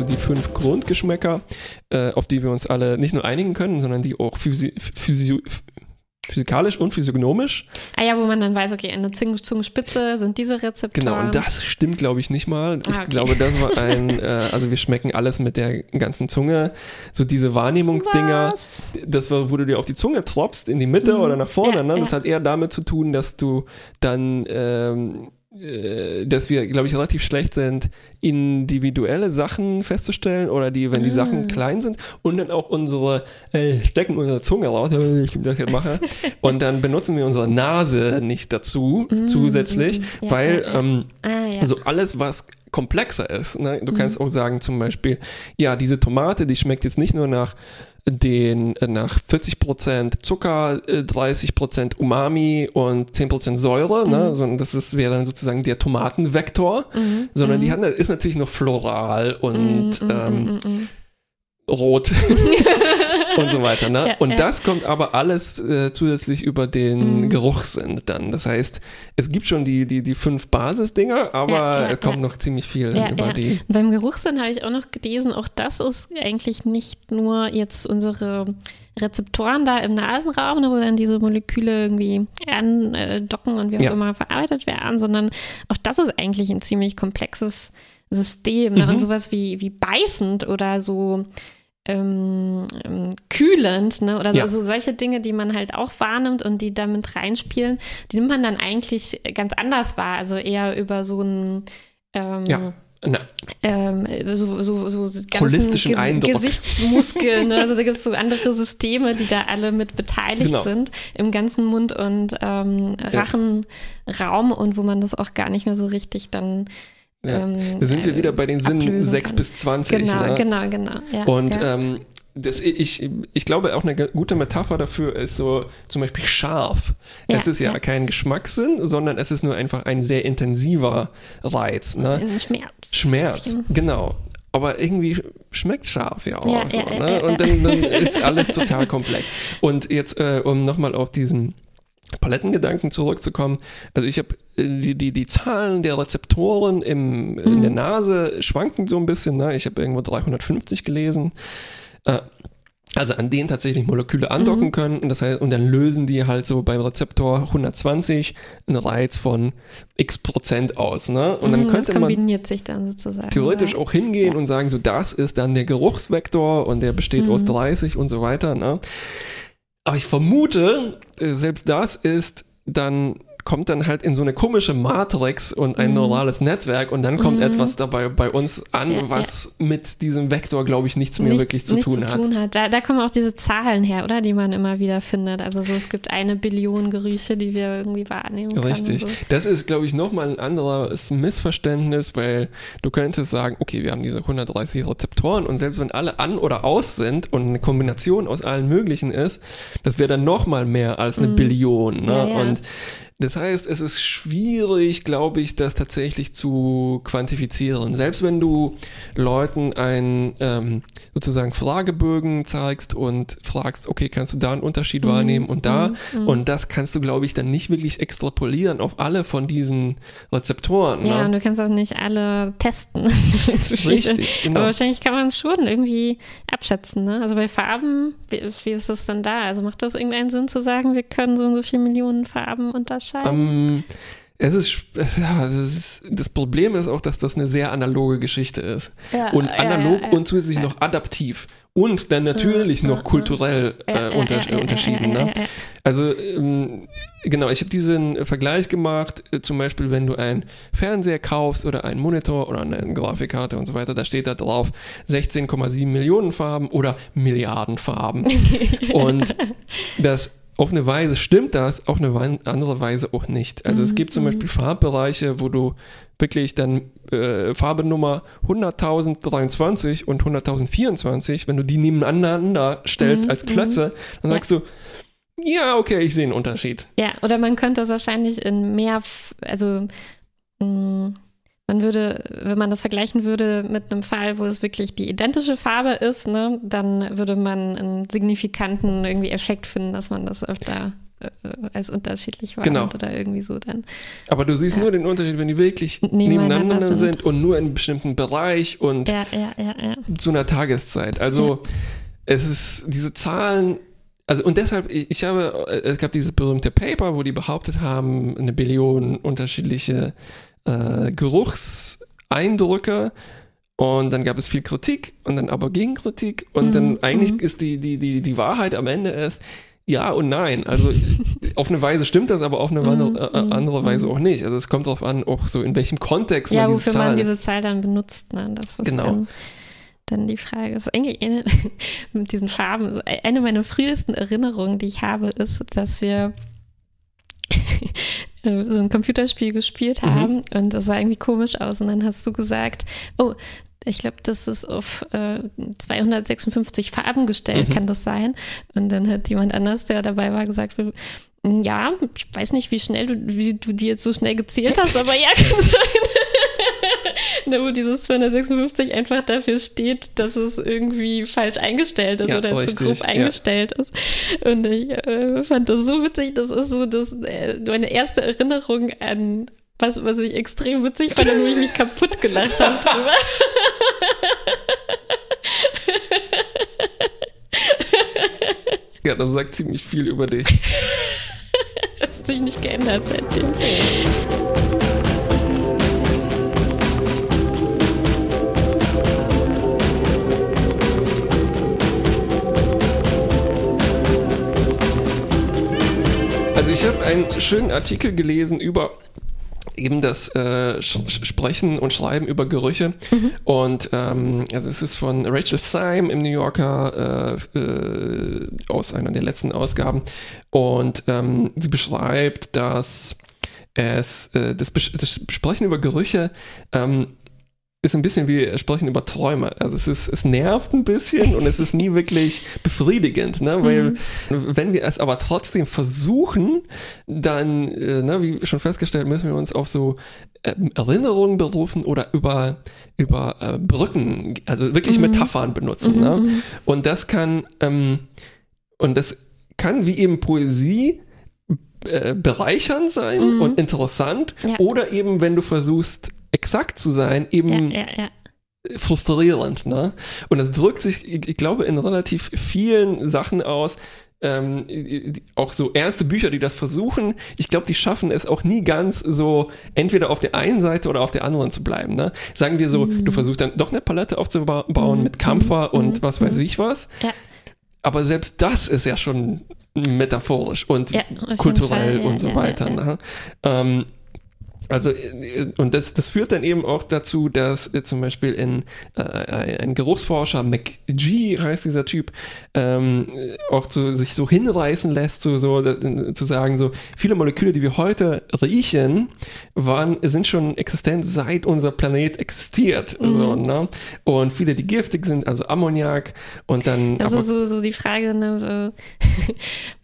so die fünf Grundgeschmäcker, äh, auf die wir uns alle nicht nur einigen können, sondern die auch physi physio physikalisch und physiognomisch. Ah ja, wo man dann weiß, okay, an der Zung- Zungenspitze sind diese Rezeptoren. Genau, und das stimmt, glaube ich, nicht mal. Ich Ah, okay. glaube, das war ein, äh, also wir schmecken alles mit der ganzen Zunge. So diese Wahrnehmungsdinger, Was? das war, wo du dir auf die Zunge tropfst, in die Mitte Mhm. oder nach vorne. Ja, ne? Das ja. hat eher damit zu tun, dass du dann, ähm, äh, dass wir, glaube ich, relativ schlecht sind, individuelle Sachen festzustellen oder die, wenn die Ah. Sachen klein sind und dann auch unsere, äh, stecken unsere Zunge raus, äh, ich das jetzt mache, und dann benutzen wir unsere Nase nicht dazu Mm, zusätzlich, mm, mm. Ja, weil ja. Ähm, Ah ja. also alles, was komplexer ist. Ne? Du Mhm. kannst auch sagen zum Beispiel, ja, diese Tomate, die schmeckt jetzt nicht nur nach den äh, nach 40% Zucker, äh, 30% Umami und 10% Säure, ne? Mhm. sondern das ist, wäre dann sozusagen der Tomatenvektor, Mhm, sondern mhm. die hat, ist natürlich noch floral und Mm, mm, ähm, mm, rot. und so weiter. Ne? Ja, und ja. das kommt aber alles äh, zusätzlich über den Mhm. Geruchssinn dann. Das heißt, es gibt schon die, die, die fünf Basisdinger, aber Ja, es kommt noch ziemlich viel über ja. die. Beim Geruchssinn habe ich auch noch gelesen, auch das ist eigentlich nicht nur jetzt unsere Rezeptoren da im Nasenraum, ne, wo dann diese Moleküle irgendwie andocken und wie auch immer verarbeitet werden, sondern auch das ist eigentlich ein ziemlich komplexes System. Ne? Mhm. Und sowas wie, wie beißend oder so ähm, ähm, kühlend, ne? Oder so, Ja. so solche Dinge, die man halt auch wahrnimmt und die damit reinspielen, die nimmt man dann eigentlich ganz anders wahr. Also eher über so ein ähm, Ja. Na, ähm, so, so, so Holistischen Eindruck. Gesichtsmuskeln. Ne? Also da gibt es so andere Systeme, die da alle mit beteiligt Genau. sind im ganzen Mund- und ähm. Rachenraum und wo man das auch gar nicht mehr so richtig dann ja. ähm, da sind wir äh, wieder bei den Sinnen ablösen 6 kann. bis 20. Genau, ne? genau, genau. Ja, Und ja. ähm, das, ich, ich glaube, auch eine gute Metapher dafür ist so zum Beispiel scharf. Ja, es ist ja, ja. kein Geschmackssinn, sondern es ist nur einfach ein sehr intensiver Reiz. Ne? Schmerz. Schmerz, genau. aber irgendwie schmeckt scharf ja auch. Ja, so, ne? Und dann, dann ist alles total komplex. Und jetzt, äh, um nochmal auf diesen Palettengedanken zurückzukommen, also ich habe die, die, die Zahlen der Rezeptoren im, in Mhm. der Nase schwanken so ein bisschen. Ne? Ich habe irgendwo 350 gelesen. Äh, also an denen tatsächlich Moleküle andocken Mhm. können und das heißt, und dann lösen die halt so beim Rezeptor 120 einen Reiz von x Prozent aus, ne? Und dann Mhm, das könnte man kombiniert sich dann sozusagen. theoretisch ja. auch hingehen Ja. und sagen, so das ist dann der Geruchsvektor und der besteht aus Mhm. 30 und so weiter. Ne? Aber ich vermute, äh, selbst das ist dann kommt dann halt in so eine komische Matrix und ein Mhm. neurales Netzwerk und dann kommt Mhm. etwas dabei bei uns an, Ja, was mit diesem Vektor, glaube ich, nichts mehr nichts, wirklich zu tun zu hat. tun hat. Da, da kommen auch diese Zahlen her, oder? Die man immer wieder findet. Also so, es gibt eine Billion Gerüche, die wir irgendwie wahrnehmen können. Richtig. So. Das ist, glaube ich, nochmal ein anderes Missverständnis, weil du könntest sagen, okay, wir haben diese 130 Rezeptoren und selbst wenn alle an oder aus sind und eine Kombination aus allen möglichen ist, das wäre dann nochmal mehr als eine Mhm. Billion. Ne? Ja, ja. Und das heißt, es ist schwierig, glaube ich, das tatsächlich zu quantifizieren. Selbst wenn du Leuten ein ähm, sozusagen Fragebögen zeigst und fragst, okay, kannst du da einen Unterschied Mhm, wahrnehmen und da, mhm, mhm. und das kannst du, glaube ich, dann nicht wirklich extrapolieren auf alle von diesen Rezeptoren. Ja, und ne? du kannst auch nicht alle testen. Richtig, genau. Aber wahrscheinlich kann man es schon irgendwie abschätzen. Ne? Also bei Farben, wie, wie ist das denn da? Also macht das irgendeinen Sinn zu sagen, wir können so und so viele Millionen Farben unterscheiden? Ähm, es ist, ja, es ist, das Problem ist auch, dass das eine sehr analoge Geschichte ist. Ja, Und analog ja, ja. und zusätzlich noch adaptiv. Und dann natürlich noch kulturell äh, unter, unterschieden. Ne? Also ähm, genau, ich habe diesen Vergleich gemacht, äh, zum Beispiel, wenn du einen Fernseher kaufst oder einen Monitor oder eine Grafikkarte und so weiter, da steht da drauf 16,7 Millionen Farben oder Milliarden Farben. und das auf eine Weise stimmt das, auf eine andere Weise auch nicht. Also es Mhm, gibt zum mhm. Beispiel Farbbereiche, wo du wirklich dann äh, Farbe Nummer 100.023 und 100.024, wenn du die nebeneinander stellst Mhm, als Klötze, dann Ja. sagst du, ja, okay, ich sehe einen Unterschied. Ja, oder man könnte das wahrscheinlich in mehr, also mh, man würde, wenn man das vergleichen würde mit einem Fall, wo es wirklich die identische Farbe ist, ne, dann würde man einen signifikanten irgendwie Effekt finden, dass man das öfter äh, als unterschiedlich wahrnimmt Genau. oder irgendwie so dann. Aber du siehst Ja. nur den Unterschied, wenn die wirklich Nebeneinander nebeneinander sind. sind. und nur in einem bestimmten Bereich und Ja, ja, zu einer Tageszeit. Also es ist diese Zahlen, also und deshalb, ich, ich habe, äh, es gab dieses berühmte Paper, wo die behauptet haben, eine Billion unterschiedliche äh, Geruchseindrücke. Und dann gab es viel Kritik und dann aber Gegenkritik. Und Mhm, dann eigentlich mhm. ist die, die, die, die Wahrheit am Ende ist, ja und nein. Also auf eine Weise stimmt das, aber auf eine Mhm, andere, äh, andere Weise mhm. auch nicht. Also es kommt darauf an, auch so in welchem Kontext Ja, man diese wofür man diese Zahl dann benutzt, ne? Das ist Genau. dann, dann die Frage. Das ist eigentlich eine, mit diesen Farben, also eine meiner frühesten Erinnerungen, die ich habe, ist, dass wir so ein Computerspiel gespielt Mhm. haben und das sah irgendwie komisch aus und dann hast du gesagt, oh, ich glaube, das ist auf äh, 256 Farben gestellt, Mhm. kann das sein? Und dann hat jemand anders, der dabei war, gesagt, ja, ich weiß nicht, wie schnell du, wie du die jetzt so schnell gezählt hast, aber ja, kann sein. Ne, wo dieses 256 einfach dafür steht, dass es irgendwie falsch eingestellt ist Ja, oder zu richtig, grob ja. eingestellt ist. Und ich äh, fand das so witzig, das ist so das, äh, meine erste Erinnerung an was, was ich extrem witzig fand und wo ich mich kaputt gelacht habe drüber. Ja, das sagt ziemlich viel über dich. Das hat sich nicht geändert seitdem. Also ich habe einen schönen Artikel gelesen über eben das äh, Sprechen und Schreiben über Gerüche. Und ähm, also es ist von Rachel Syme im New Yorker äh, äh, aus einer der letzten Ausgaben. Und ähm, sie beschreibt, dass es äh, das, Bes das Sprechen über Gerüche ähm, ist ein bisschen wie Sprechen über Träume. Also es ist, es nervt ein bisschen und es ist nie wirklich befriedigend, ne? Weil Mhm. wenn wir es aber trotzdem versuchen, dann, äh, ne, wie schon festgestellt, müssen wir uns auf so ähm, Erinnerungen berufen oder über, über äh, Brücken, also wirklich Mhm. Metaphern benutzen. Ne? Und das kann, ähm, und das kann wie eben Poesie äh, bereichernd sein Mhm. und interessant Ja. oder eben, wenn du versuchst, exakt zu sein, eben Ja, ja, ja. frustrierend. Ne? Und das drückt sich, ich, glaube, in relativ vielen Sachen aus. Ähm, auch so ernste Bücher, die das versuchen, ich glaube, die schaffen es auch nie ganz so, entweder auf der einen Seite oder auf der anderen zu bleiben. Ne? Sagen wir so, Mhm. du versuchst dann doch eine Palette aufzubauen mit Kampfer und was weiß ich was. Ja. Aber selbst das ist ja schon metaphorisch und Ja, kulturell Fall, ja, und so weiter. Ne? Ähm, also, äh, und das, das führt dann eben auch dazu, dass äh, zum Beispiel in äh, ein Geruchsforscher, McGee heißt dieser Typ, ähm, äh, auch zu, sich so hinreißen lässt, so, so äh, zu sagen, so viele Moleküle, die wir heute riechen, waren, sind schon existent, seit unser Planet existiert. So, ne? Und viele, die giftig sind, also Ammoniak und dann. Das ist so, so die Frage, ne,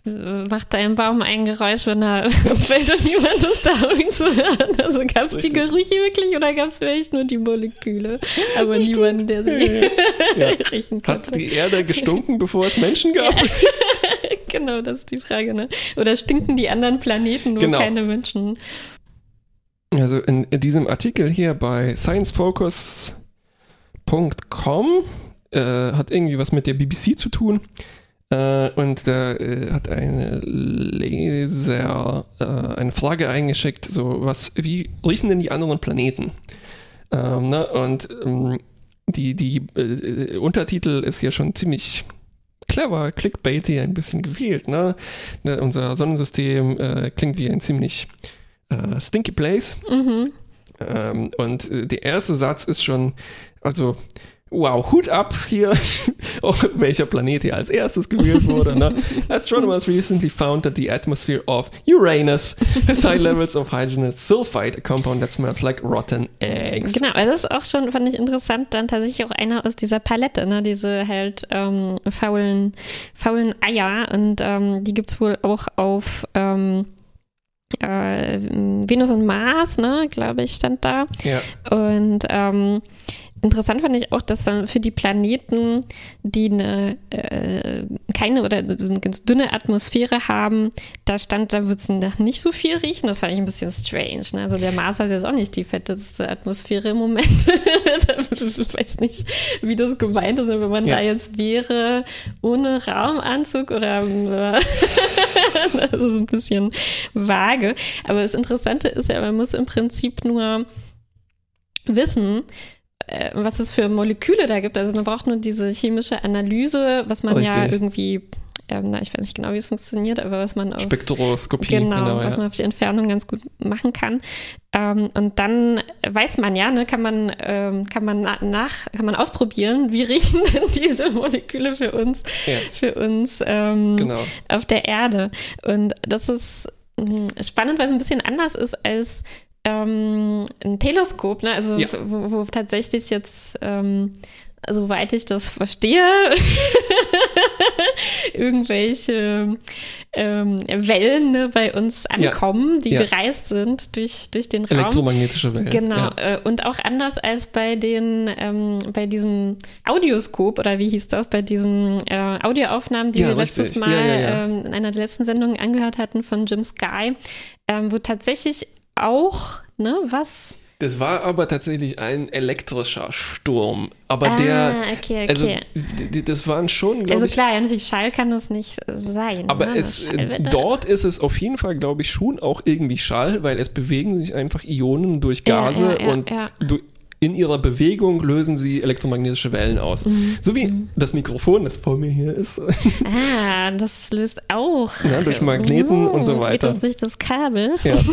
äh, macht da ein Baum ein Geräusch, wenn er fällt und niemand ist da, um zu hören? Also gab es die. Gerüche wirklich oder gab es vielleicht nur die Moleküle? Aber niemand, der sie Ja. riechen Hat konnte. die Erde gestunken, bevor es Menschen gab? genau, das ist die Frage, ne? Oder stinken die anderen Planeten, wo Genau. keine Menschen? Also in, in diesem Artikel hier bei sciencefocus.com äh, hat irgendwie was mit der BBC zu tun. Äh, und da äh, hat eine Leser äh, eine Frage eingeschickt, so was, wie riechen denn die anderen Planeten? Ähm, ne? Und ähm, die, die äh, Untertitel ist hier schon ziemlich clever, clickbaity ein bisschen gewählt. Ne? Ne, unser Sonnensystem äh, klingt wie ein ziemlich äh, stinky place. Mhm. Ähm, und äh, der erste Satz ist schon, also, wow, Hut ab hier, auch welcher Planet hier als erstes gewählt wurde. Ne? Astronomers recently found that the atmosphere of Uranus has high levels of hydrogenous sulfide, a compound that smells like rotten eggs. Genau, also das ist auch schon, fand ich interessant, dann tatsächlich auch einer aus dieser Palette, ne, diese halt ähm, faulen, faulen Eier und ähm, die gibt's wohl auch auf ähm, äh, Venus und Mars, ne, glaube ich, stand da. Ja, Und ähm, interessant fand ich auch, dass dann für die Planeten, die eine äh, keine oder eine ganz dünne Atmosphäre haben, da stand, da wird es nicht so viel riechen. Das fand ich ein bisschen strange. Ne? Also der Mars hat jetzt auch nicht die fetteste Atmosphäre im Moment. ich weiß nicht, wie das gemeint ist, wenn man Ja. da jetzt wäre ohne Raumanzug oder äh, das ist ein bisschen vage. Aber das Interessante ist ja, man muss im Prinzip nur wissen, äh, was es für Moleküle da gibt. Also man braucht nur diese chemische Analyse, was man ja Richtig. irgendwie, ähm, na, ich weiß nicht genau, wie es funktioniert, aber was man auf Spektroskopie. Genau, was ja. man auf die Entfernung ganz gut machen kann. Ähm, und dann weiß man ja, ne, kann man, ähm, kann man na- nach, kann man ausprobieren, wie riechen denn diese Moleküle für uns, Ja. für uns ähm, Genau. auf der Erde. Und das ist mh, spannend, weil es ein bisschen anders ist als ähm, ein Teleskop, ne? Also Ja. wo, wo tatsächlich jetzt ähm, soweit ich das verstehe, irgendwelche ähm, Wellen ne, bei uns Ja. ankommen, die Ja. gereist sind durch, durch den Raum. Elektromagnetische Wellen. Genau, Ja. äh, und auch anders als bei den, ähm, bei diesem Audioskop oder wie hieß das, bei diesen äh, Audioaufnahmen, die Ja, wir letztes richtig. Mal Ja, ja, ja. Ähm, in einer der letzten Sendungen angehört hatten von Jim Sky, ähm, wo tatsächlich auch, ne, was? Das war aber tatsächlich ein elektrischer Sturm. Aber ah, der, okay, okay. also das waren schon, glaube also ich, klar, ja, natürlich Schall kann das nicht sein. Aber ne? es, dort ist es auf jeden Fall, glaube ich, schon auch irgendwie Schall, weil es bewegen sich einfach Ionen durch Gase ja, ja, und ja. du, in ihrer Bewegung lösen sie elektromagnetische Wellen aus. Mhm. So wie das Mikrofon, das vor mir hier ist. Ah, das löst auch. Ja, durch Magneten und so Geht weiter. das durch das Kabel? ja.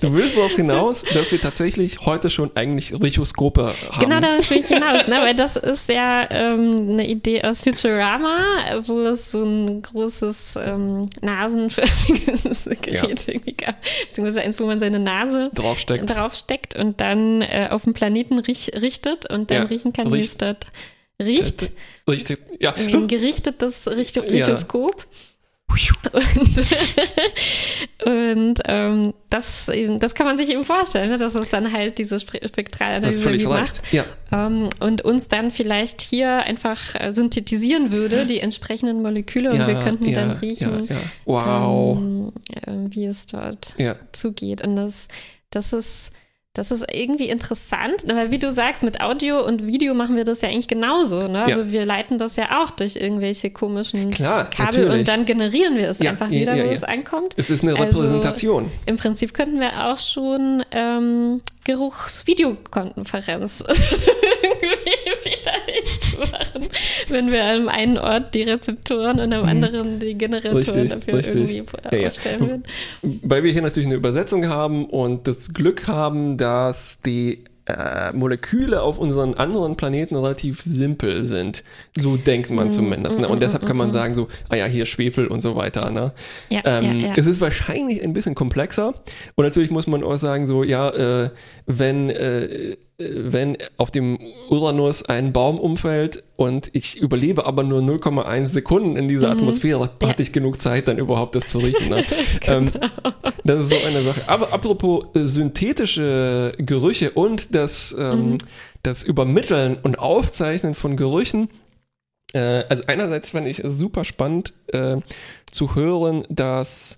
Du willst darauf hinaus, dass wir tatsächlich heute schon eigentlich Richoskope haben. Genau, darauf will ich hinaus, ne? weil das ist ja ähm, eine Idee aus Futurama, wo es so ein großes ähm, nasenförmiges Gerät irgendwie gab, beziehungsweise eins, wo man seine Nase Draufsteckt. draufsteckt und dann äh, auf dem Planeten riech, richtet und dann Ja, riechen kann, wie es dort riecht. Richtig, ja. Ein gerichtetes Richt Richoskop. Und, und ähm, das, das kann man sich eben vorstellen, ne, dass es dann halt diese Spektralanalyse recht. macht Ja, ähm, und uns dann vielleicht hier einfach äh, synthetisieren würde, die entsprechenden Moleküle und ja, wir könnten ja, dann riechen. Wow. ähm, äh, wie es dort zugeht. Und das, das ist, das ist irgendwie interessant, weil wie du sagst, mit Audio und Video machen wir das ja eigentlich genauso. Ne? Also wir leiten das ja auch durch irgendwelche komischen Klar, Kabel natürlich. und dann generieren wir es Ja, einfach ja, wieder, ja, wo ja. es ankommt. Es ist eine Also- Repräsentation. Im Prinzip könnten wir auch schon ähm, Geruchsvideokonferenz irgendwie wenn wir am einen Ort die Rezeptoren und am anderen die Generatoren Mhm. Richtig, dafür richtig. irgendwie Ja, aufstellen würden. Weil wir hier natürlich eine Übersetzung haben und das Glück haben, dass die äh, Moleküle auf unseren anderen Planeten relativ simpel sind. So denkt Mm, man zumindest. Ne? Und deshalb kann man sagen so, ah ja, hier Schwefel und so weiter. Ne? Ja, Ähm, ja, ja. Es ist wahrscheinlich ein bisschen komplexer. Und natürlich muss man auch sagen, so, ja, äh, wenn, äh, wenn auf dem Uranus ein Baum umfällt und ich überlebe aber nur 0,1 Sekunden in dieser Atmosphäre, Mhm. Ja. hatte ich genug Zeit, dann überhaupt das zu riechen. Ne? ähm, das ist so eine Sache. Aber apropos äh, synthetische Gerüche und das, ähm, Mhm. das Übermitteln und Aufzeichnen von Gerüchen, äh, also einerseits fand ich es super spannend äh, zu hören, dass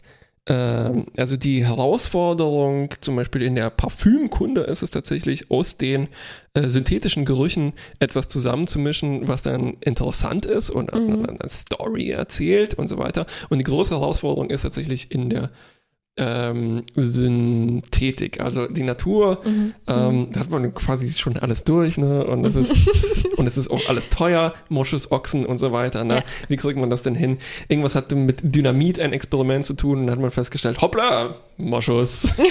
also die Herausforderung zum Beispiel in der Parfümkunde ist es tatsächlich aus den äh, synthetischen Gerüchen etwas zusammenzumischen, was dann interessant ist und Mhm. eine, eine Story erzählt und so weiter. Und die große Herausforderung ist tatsächlich in der ähm, Synthetik, also die Natur, Mhm. ähm, da hat man quasi schon alles durch, ne? Und es ist und es ist auch alles teuer, Moschus, Ochsen und so weiter. Ne? Ja. Wie kriegt man das denn hin? Irgendwas hatte mit Dynamit ein Experiment zu tun und dann hat man festgestellt, hoppla, Moschus.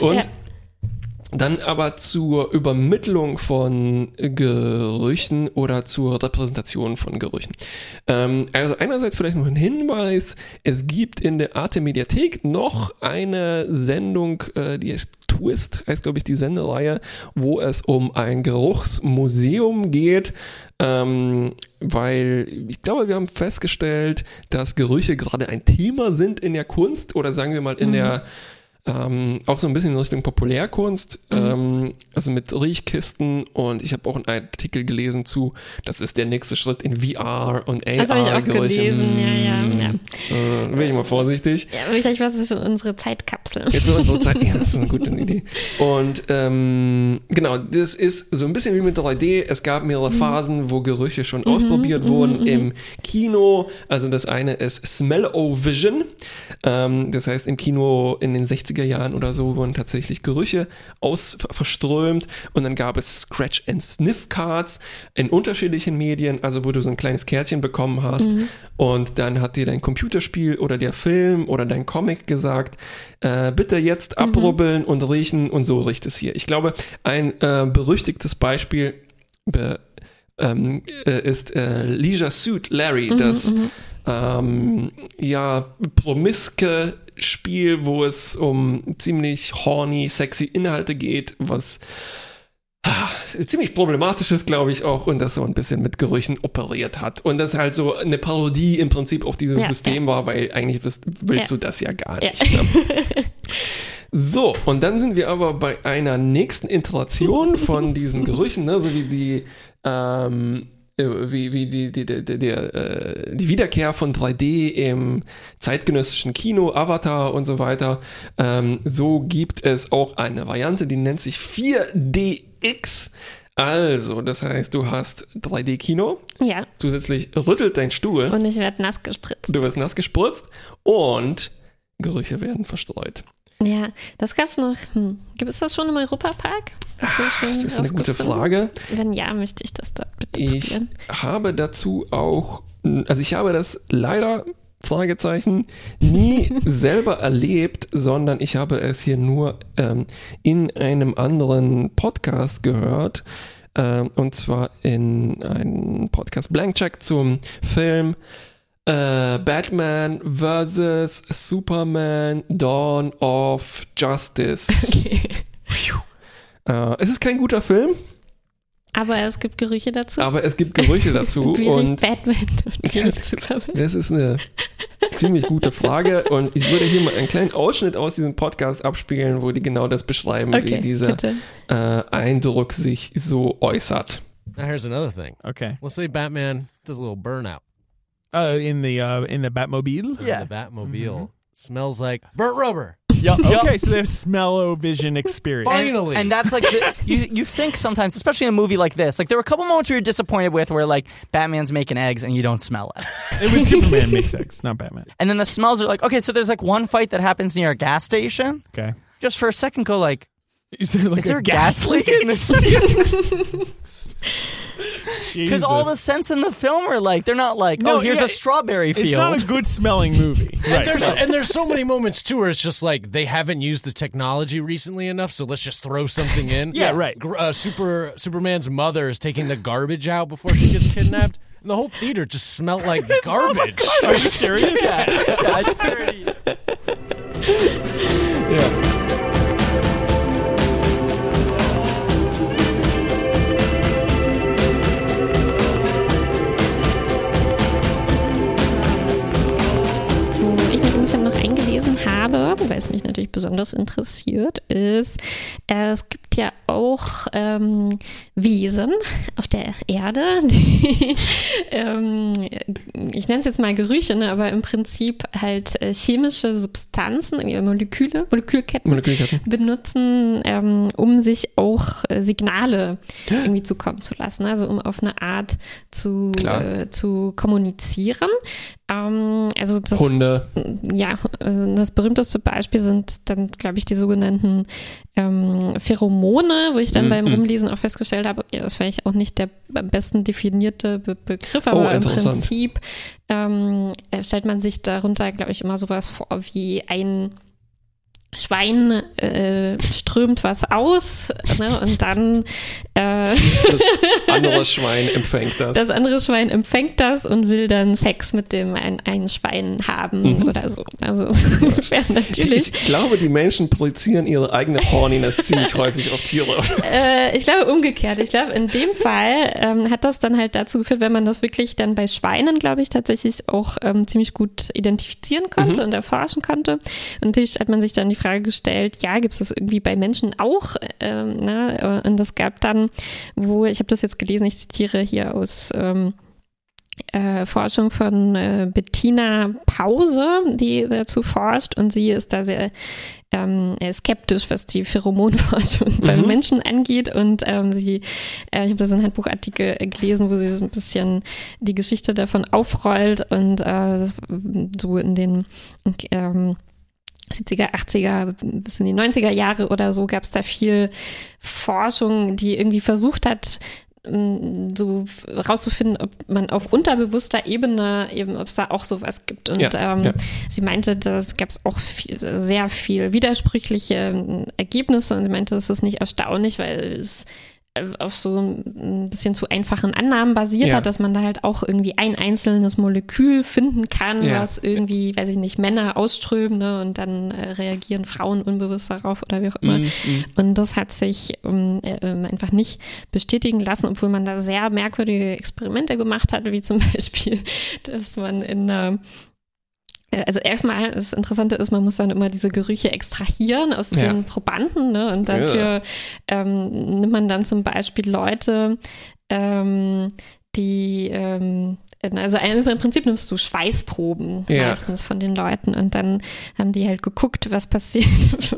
und Ja. Dann aber zur Übermittlung von Gerüchen oder zur Repräsentation von Gerüchen. Ähm, also einerseits vielleicht noch ein Hinweis, es gibt in der Arte Mediathek noch eine Sendung, äh, die heißt Twist, heißt glaube ich die Sendereihe, wo es um ein Geruchsmuseum geht, ähm, weil ich glaube, wir haben festgestellt, dass Gerüche gerade ein Thema sind in der Kunst oder sagen wir mal in der ähm, auch so ein bisschen in Richtung Populärkunst, Mhm. ähm, also mit Riechkisten und ich habe auch einen Artikel gelesen zu, das ist der nächste Schritt in VR und AR. Das habe ich auch Gerüche. gelesen, ja, ja, Mm, ja. Äh, bin ich mal vorsichtig. Ja, vielleicht was für unsere Zeitkapsel. Jetzt für unsere Zeit. Ja, das ist eine gute Idee. Und ähm, genau, das ist so ein bisschen wie mit 3D. Es gab mehrere Phasen, wo Gerüche schon ausprobiert wurden im Kino. Also das eine ist Smell-O-Vision. Ähm, das heißt, im Kino in den 60er Jahren oder so wurden tatsächlich Gerüche aus verströmt. Und dann gab es Scratch-and-Sniff-Cards in unterschiedlichen Medien, also wo du so ein kleines Kärtchen bekommen hast. Und dann hat dir dein Computerspiel oder der Film oder dein Comic gesagt, äh, bitte jetzt abrubbeln und riechen und so riecht es hier. Ich glaube, ein äh, berüchtigtes Beispiel be, ähm, äh, ist äh, Leisure Suit Larry, das ähm, ja promiske Spiel, wo es um ziemlich horny, sexy Inhalte geht, was ah, ziemlich problematisch ist, glaube ich auch, und das so ein bisschen mit Gerüchen operiert hat. Und das halt so eine Parodie im Prinzip auf dieses Ja, System war, weil eigentlich willst, willst Ja. du das ja gar Ja. nicht. Ne? So, und dann sind wir aber bei einer nächsten Iteration von diesen Gerüchen, ne, so wie die, ähm, äh, wie, wie die, die, die, die, äh, Wiederkehr von 3D im zeitgenössischen Kino, Avatar und so weiter. Ähm, so gibt es auch eine Variante, die nennt sich 4DX. Also, das heißt, du hast 3D-Kino, Ja, zusätzlich rüttelt dein Stuhl, und ich werde nass gespritzt. du wirst nass gespritzt und Gerüche werden verstreut. Ja, das gab's noch. Hm. Gibt es das schon im Europapark? Das schon Ah, ist eine gute? Frage. Wenn ja, möchte ich das da bitte Ich probieren. habe dazu auch, also ich habe das leider Fragezeichen, nie selber erlebt, sondern ich habe es hier nur ähm, in einem anderen Podcast gehört. Ähm, und zwar in einem Podcast Blank Check zum Film äh, Batman vs. Superman Dawn of Justice. Okay. Äh, es ist kein guter Film, Aber es gibt Gerüche dazu. aber es gibt Gerüche dazu. wie sich und Batman und wie Ja, Superman. Das ist eine ziemlich gute Frage und ich würde hier mal einen kleinen Ausschnitt aus diesem Podcast abspielen, wo die genau das beschreiben, wie Okay, dieser bitte. äh, Eindruck sich so äußert. Now here's another thing. Okay. Let's say Batman does a little burnout. Uh, in the uh, in the Batmobile. Yeah. The Batmobile smells like burnt rubber. Yup, yup. Okay, so they have smell-o-vision experience. Fine. And, Finally. and that's like the, you. You think sometimes, especially in a movie like this, like there were a couple moments where you're disappointed with, where like Batman's making eggs and you don't smell it, It was Superman makes eggs, not Batman. and then the smells are like, okay, so there's like one fight that happens near a gas station. Okay. Just for a second, go like, Is there like is there a a gas leak in this? Because all the Jesus. scents in the film are like, they're not like, No, oh, here's yeah, a strawberry field. It's not a good smelling movie. Right. There's, and there's so many moments too where it's just like they haven't used the technology recently enough, so let's just throw something in. Yeah, right. Gr- Uh, Super Superman's mother is taking the garbage out before she gets kidnapped, and the whole theater just smelled like garbage. Are you serious? yeah, yeah, it's dirty. Wo habe, weil es mich natürlich besonders interessiert, ist, es gibt ja auch ähm, Wesen auf der Erde, die, ähm, ich nenne es jetzt mal Gerüche, ne, aber im Prinzip halt äh, chemische Substanzen, Moleküle, Molekülketten Molekülketten. benutzen, ähm, um sich auch äh, Signale irgendwie zukommen zu lassen, also um auf eine Art zu, äh, zu kommunizieren. Ähm, also das, Hunde. ja, äh, das berühmteste Beispiel sind dann, glaube ich, die sogenannten ähm, Pheromone, wo ich dann Mhm. beim Rumlesen auch festgestellt habe, ja, das wäre ich auch nicht der am besten definierte Be Begriff, aber im interessant. Prinzip ähm, äh, stellt man sich darunter, glaube ich, immer sowas vor wie ein Schwein äh, strömt was aus ne, und dann äh, Das andere Schwein empfängt das. das andere Schwein empfängt das und will dann Sex mit dem ein, ein Schwein haben Mhm. oder so. Also so ungefähr natürlich. ich glaube, die Menschen projizieren ihre eigene Horniness ziemlich häufig auf Tiere. Äh, ich glaube umgekehrt. Ich glaube, in dem Fall ähm, hat das dann halt dazu geführt, wenn man das wirklich dann bei Schweinen, glaube ich, tatsächlich auch ähm, ziemlich gut identifizieren konnte Mhm. und erforschen konnte. Und natürlich hat man sich dann die Frage gestellt, ja, gibt es das irgendwie bei Menschen auch? Ähm, ne? Und es gab dann, wo, ich habe das jetzt gelesen, ich zitiere hier aus ähm, äh, Forschung von äh, Bettina Pause, die dazu forscht und sie ist da sehr ähm, äh, skeptisch, was die Pheromonforschung beim Mhm. Menschen angeht und ähm, sie, äh, ich habe da so einen Handbuchartikel äh, gelesen, wo sie so ein bisschen die Geschichte davon aufrollt und äh, so in den ähm, 70er, 80er bis in die 90er Jahre oder so gab es da viel Forschung, die irgendwie versucht hat, m, so rauszufinden, ob man auf unterbewusster Ebene eben, ob es da auch sowas gibt. Und Ja, ähm, ja. sie meinte, da gab es auch viel, sehr viel widersprüchliche ähm, Ergebnisse und sie meinte, das ist nicht erstaunlich, weil es auf so ein bisschen zu einfachen Annahmen basiert Ja. hat, dass man da halt auch irgendwie ein einzelnes Molekül finden kann, Ja. was irgendwie, weiß ich nicht, Männer ausströmen ne, und dann äh, reagieren Frauen unbewusst darauf oder wie auch immer. Mhm, mhm. Und das hat sich ähm, äh, ähm, einfach nicht bestätigen lassen, obwohl man da sehr merkwürdige Experimente gemacht hat, wie zum Beispiel, dass man in einer äh, also erstmal, das Interessante ist, man muss dann immer diese Gerüche extrahieren aus Ja. den Probanden ne? und dafür ähm, nimmt man dann zum Beispiel Leute, ähm, die ähm, also im Prinzip nimmst du Schweißproben Ja. meistens von den Leuten und dann haben die halt geguckt, was passiert,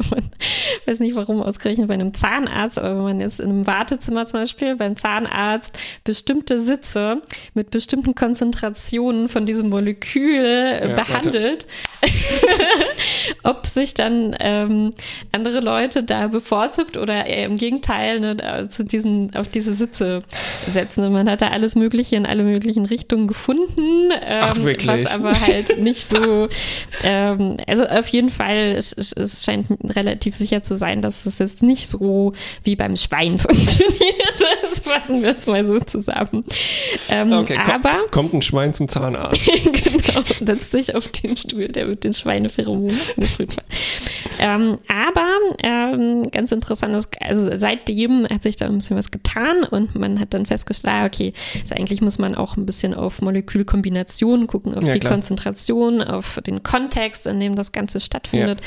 Ich weiß nicht, warum ausgerechnet bei einem Zahnarzt, aber wenn man jetzt in einem Wartezimmer zum Beispiel beim Zahnarzt bestimmte Sitze mit bestimmten Konzentrationen von diesem Molekül äh, Ja, behandelt, ob sich dann ähm, andere Leute da bevorzugt oder eher im Gegenteil ne, zu diesen, auf diese Sitze setzen. Und man hat da alles Mögliche in alle möglichen Richtungen gefunden, ähm, Ach, wirklich? was aber halt nicht so, ähm, also auf jeden Fall, es, es, scheint relativ sicher zu sein, dass es jetzt nicht so wie beim Schwein funktioniert. Das fassen wir es mal so zusammen. Ähm, Okay, aber kommt ein Schwein zum Zahnarzt. genau, setzt sich auf den Stuhl, der mit den Schweinepheromonen gefüllt war. Ähm, aber ähm, ganz interessant ist, also seitdem hat sich da ein bisschen was getan und man hat dann festgestellt, ah, okay, also eigentlich muss man auch ein bisschen auf Molekülkombinationen gucken, auf Ja, die klar. Konzentration, auf den Kontext, in dem das Ganze stattfindet.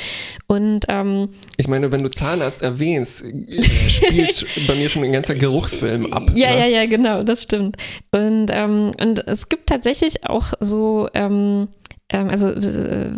Und ähm, Ich meine, wenn du Zahnarzt erwähnst, äh, spielt bei mir schon ein ganzer Geruchsfilm ab. Ja, ne? ja, ja, genau, das stimmt. Und, ähm, und es gibt tatsächlich auch so, ähm, ähm, also äh,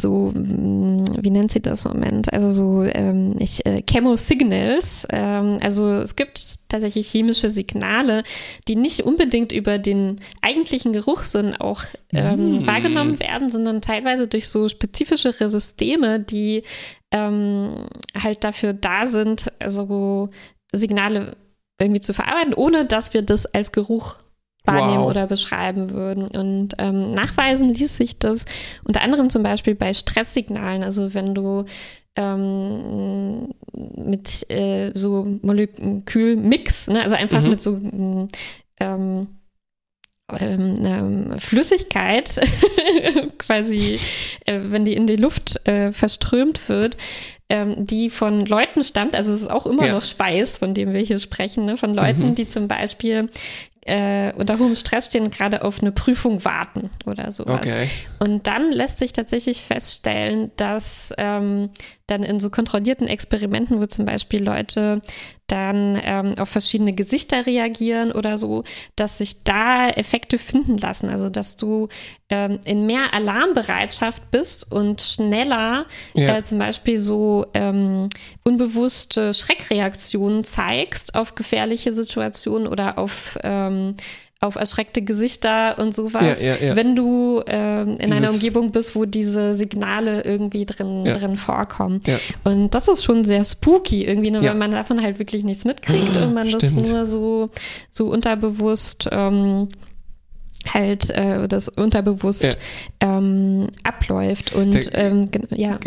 so, mh, wie nennt sie das im Moment? Also so ähm, ich, äh, Chemosignals. Ähm, also es gibt tatsächlich chemische Signale, die nicht unbedingt über den eigentlichen Geruchssinn auch ähm, Mm. wahrgenommen werden, sondern teilweise durch so spezifische Systeme, die ähm, halt dafür da sind, also Signale irgendwie zu verarbeiten, ohne dass wir das als Geruch wahrnehmen Wow. oder beschreiben würden. Und ähm, nachweisen ließ sich das unter anderem zum Beispiel bei Stresssignalen. Also wenn du ähm, mit äh, so Molekülmix, ne, also einfach Mhm. mit so ähm, ähm, ähm, Flüssigkeit quasi, äh, wenn die in die Luft äh, verströmt wird, die von Leuten stammt, also es ist auch immer Ja. noch Schweiß, von dem wir hier sprechen, ne? von Leuten, Mhm. die zum Beispiel äh, unter hohem Stress stehen, gerade auf eine Prüfung warten oder sowas. Okay. Und dann lässt sich tatsächlich feststellen, dass ähm, dann in so kontrollierten Experimenten, wo zum Beispiel Leute dann ähm, auf verschiedene Gesichter reagieren oder so, dass sich da Effekte finden lassen. Also dass du ähm, in mehr Alarmbereitschaft bist und schneller Ja. äh, zum Beispiel so ähm, unbewusste Schreckreaktionen zeigst auf gefährliche Situationen oder auf ähm, auf erschreckte Gesichter und sowas, Ja, ja, ja. wenn du ähm, in einer Dieses- Umgebung bist, wo diese Signale irgendwie drin, drin vorkommen. Und das ist schon sehr spooky irgendwie, ne, weil man davon halt wirklich nichts mitkriegt und man das Stimmt. nur so, so unterbewusst ähm, halt äh, das unterbewusst ähm, abläuft. Und Der- ähm, ja.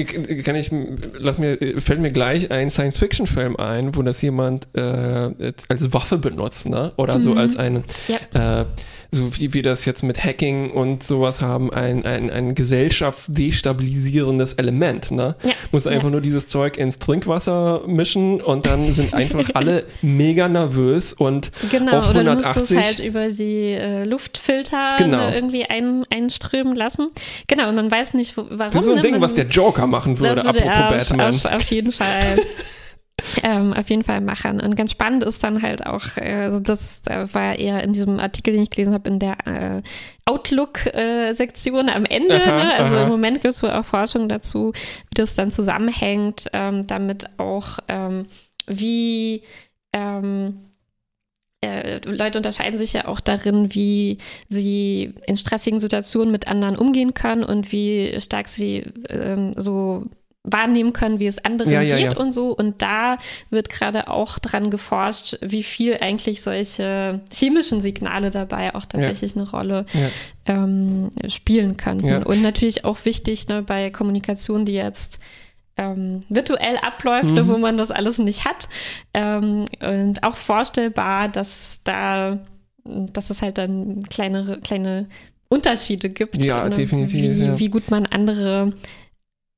Kann ich, lass mir, fällt mir gleich ein Science-Fiction-Film ein, wo das jemand äh, als Waffe benutzt, ne? Oder so Mhm. als eine, Ja. äh, so wie wir das jetzt mit Hacking und sowas haben, ein, ein, ein gesellschaftsdestabilisierendes Element, ne? Ja. Muss einfach Ja. nur dieses Zeug ins Trinkwasser mischen und dann sind einfach alle mega nervös und Genau, auf oder du musst es 180. halt über die äh, Luftfilter Genau. ne, irgendwie ein, einströmen lassen. Genau, und man weiß nicht, wo, warum. das ist so ein ne? Ding, was der Joker machen würde, würde apropos Batman. Auf, auf jeden Fall. ähm, auf jeden Fall machen. Und ganz spannend ist dann halt auch, äh, also das äh, war eher in diesem Artikel, den ich gelesen habe, in der äh, Outlook-Sektion am Ende. Aha, ne? Also aha. im Moment gibt es wohl auch Forschung dazu, wie das dann zusammenhängt, ähm, damit auch ähm, wie ähm, äh, Leute unterscheiden sich ja auch darin, wie sie in stressigen Situationen mit anderen umgehen können und wie stark sie ähm, so wahrnehmen können, wie es anderen Ja, ja, geht ja. und so. Und da wird gerade auch dran geforscht, wie viel eigentlich solche chemischen Signale dabei auch tatsächlich eine Rolle Ja. ähm, spielen könnten. Ja. Und natürlich auch wichtig ne, bei Kommunikation, die jetzt ähm, virtuell abläuft, Mhm. ne, wo man das alles nicht hat. Ähm, und auch vorstellbar, dass da, dass es halt dann kleinere, kleine Unterschiede gibt. Ja, ne, definitiv, Wie, ja. wie gut man andere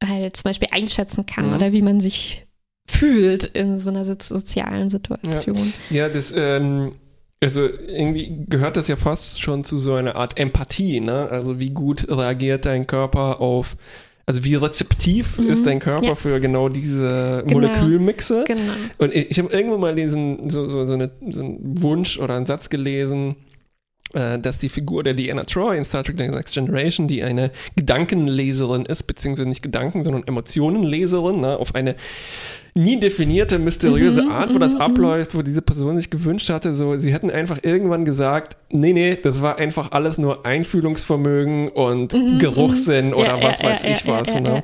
halt zum Beispiel einschätzen kann Mhm. oder wie man sich fühlt in so einer so- sozialen Situation. Ja, das, ähm, also irgendwie gehört das ja fast schon zu so einer Art Empathie, ne? Also wie gut reagiert dein Körper auf, also wie rezeptiv Mhm, ist dein Körper ja. für genau diese Genau. Molekülmixe? Genau. Und ich, ich habe irgendwo mal diesen, so, so, so, eine, so einen Wunsch oder einen Satz gelesen, dass die Figur der Deanna Troy in Star Trek The Next Generation, die eine Gedankenleserin ist, beziehungsweise nicht Gedanken, sondern Emotionenleserin, ne, auf eine nie definierte, mysteriöse Art, wo das abläuft, wo diese Person sich gewünscht hatte, so, sie hätten einfach irgendwann gesagt, nee, nee, das war einfach alles nur Einfühlungsvermögen und Geruchssinn oder was weiß ich was. ne?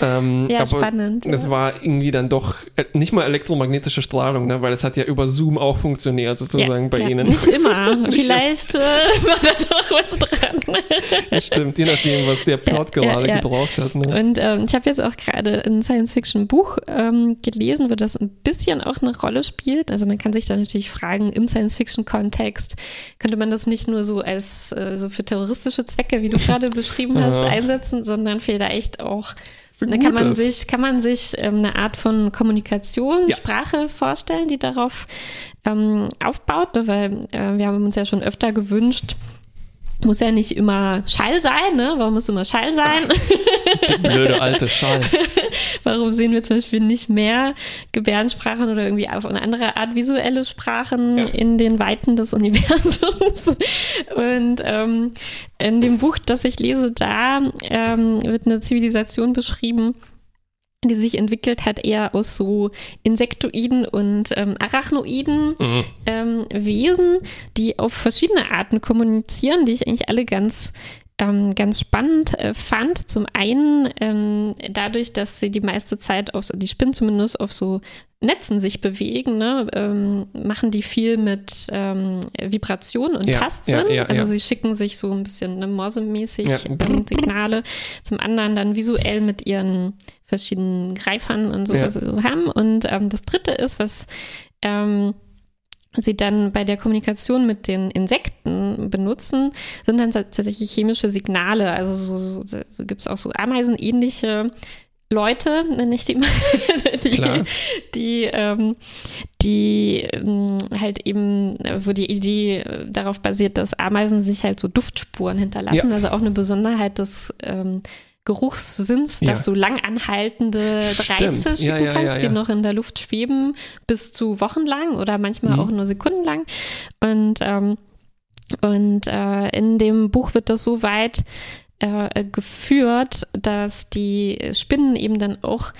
Ja, ja, ja. Ähm, Ja, spannend, Es ja. war irgendwie dann doch äh, nicht mal elektromagnetische Strahlung, ne? weil es hat ja über Zoom auch funktioniert, sozusagen ja, bei ja. Ihnen. Nicht immer. Vielleicht äh, war da doch was dran. Das stimmt, je nachdem, was der Plot Ja, ja, gerade ja. gebraucht hat. Ne? Und ähm, ich habe jetzt auch gerade ein Science-Fiction-Buch ähm, gelesen, wo das ein bisschen auch eine Rolle spielt. Also man kann sich da natürlich fragen, im Science-Fiction-Kontext könnte man das nicht nur so als äh, so für terroristische Zwecke, wie du gerade beschrieben hast, Ja. einsetzen, sondern vielleicht auch da kann man sich, kann man sich ähm, eine Art von Kommunikation, Ja. Sprache vorstellen, die darauf ähm, aufbaut, ne? weil äh, wir haben uns ja schon öfter gewünscht, muss ja nicht immer Schall sein, ne? Warum muss immer Schall sein? Der blöde alte Schall. Warum sehen wir zum Beispiel nicht mehr Gebärdensprachen oder irgendwie auf eine andere Art visuelle Sprachen Ja. in den Weiten des Universums? Und ähm, in dem Buch, das ich lese, da ähm, wird eine Zivilisation beschrieben, die sich entwickelt hat, eher aus so Insektoiden und ähm, Arachnoiden Mhm. ähm, Wesen, die auf verschiedene Arten kommunizieren, die ich eigentlich alle ganz ähm, ganz spannend äh, fand. Zum einen ähm, dadurch, dass sie die meiste Zeit auf, so- die Spinnen zumindest auf so Netzen sich bewegen, ne, ähm, machen die viel mit ähm, Vibration und Ja, Tastsinn. ja, ja, also sie schicken sich so ein bisschen ne, morsemäßig ähm, Signale. Zum anderen dann visuell mit ihren verschiedenen Greifern und so, was sie so haben. Und ähm, das dritte ist, was ähm, sie dann bei der Kommunikation mit den Insekten benutzen, sind dann tatsächlich chemische Signale. Also so, so, gibt es auch so Ameisenähnliche Leute, nenne ich die mal, die, Klar. die, ähm, die ähm, halt eben, wo die Idee äh, darauf basiert, dass Ameisen sich halt so Duftspuren hinterlassen. Ja. Also auch eine Besonderheit des ähm, Geruchssinns, Ja. dass du lang anhaltende. Reize Ja, schicken ja, kannst, ja, die ja. noch in der Luft schweben, bis zu wochenlang oder manchmal Mhm. auch nur sekundenlang. Und, ähm, und äh, in dem Buch wird das so weit äh, geführt, dass die Spinnen eben dann auch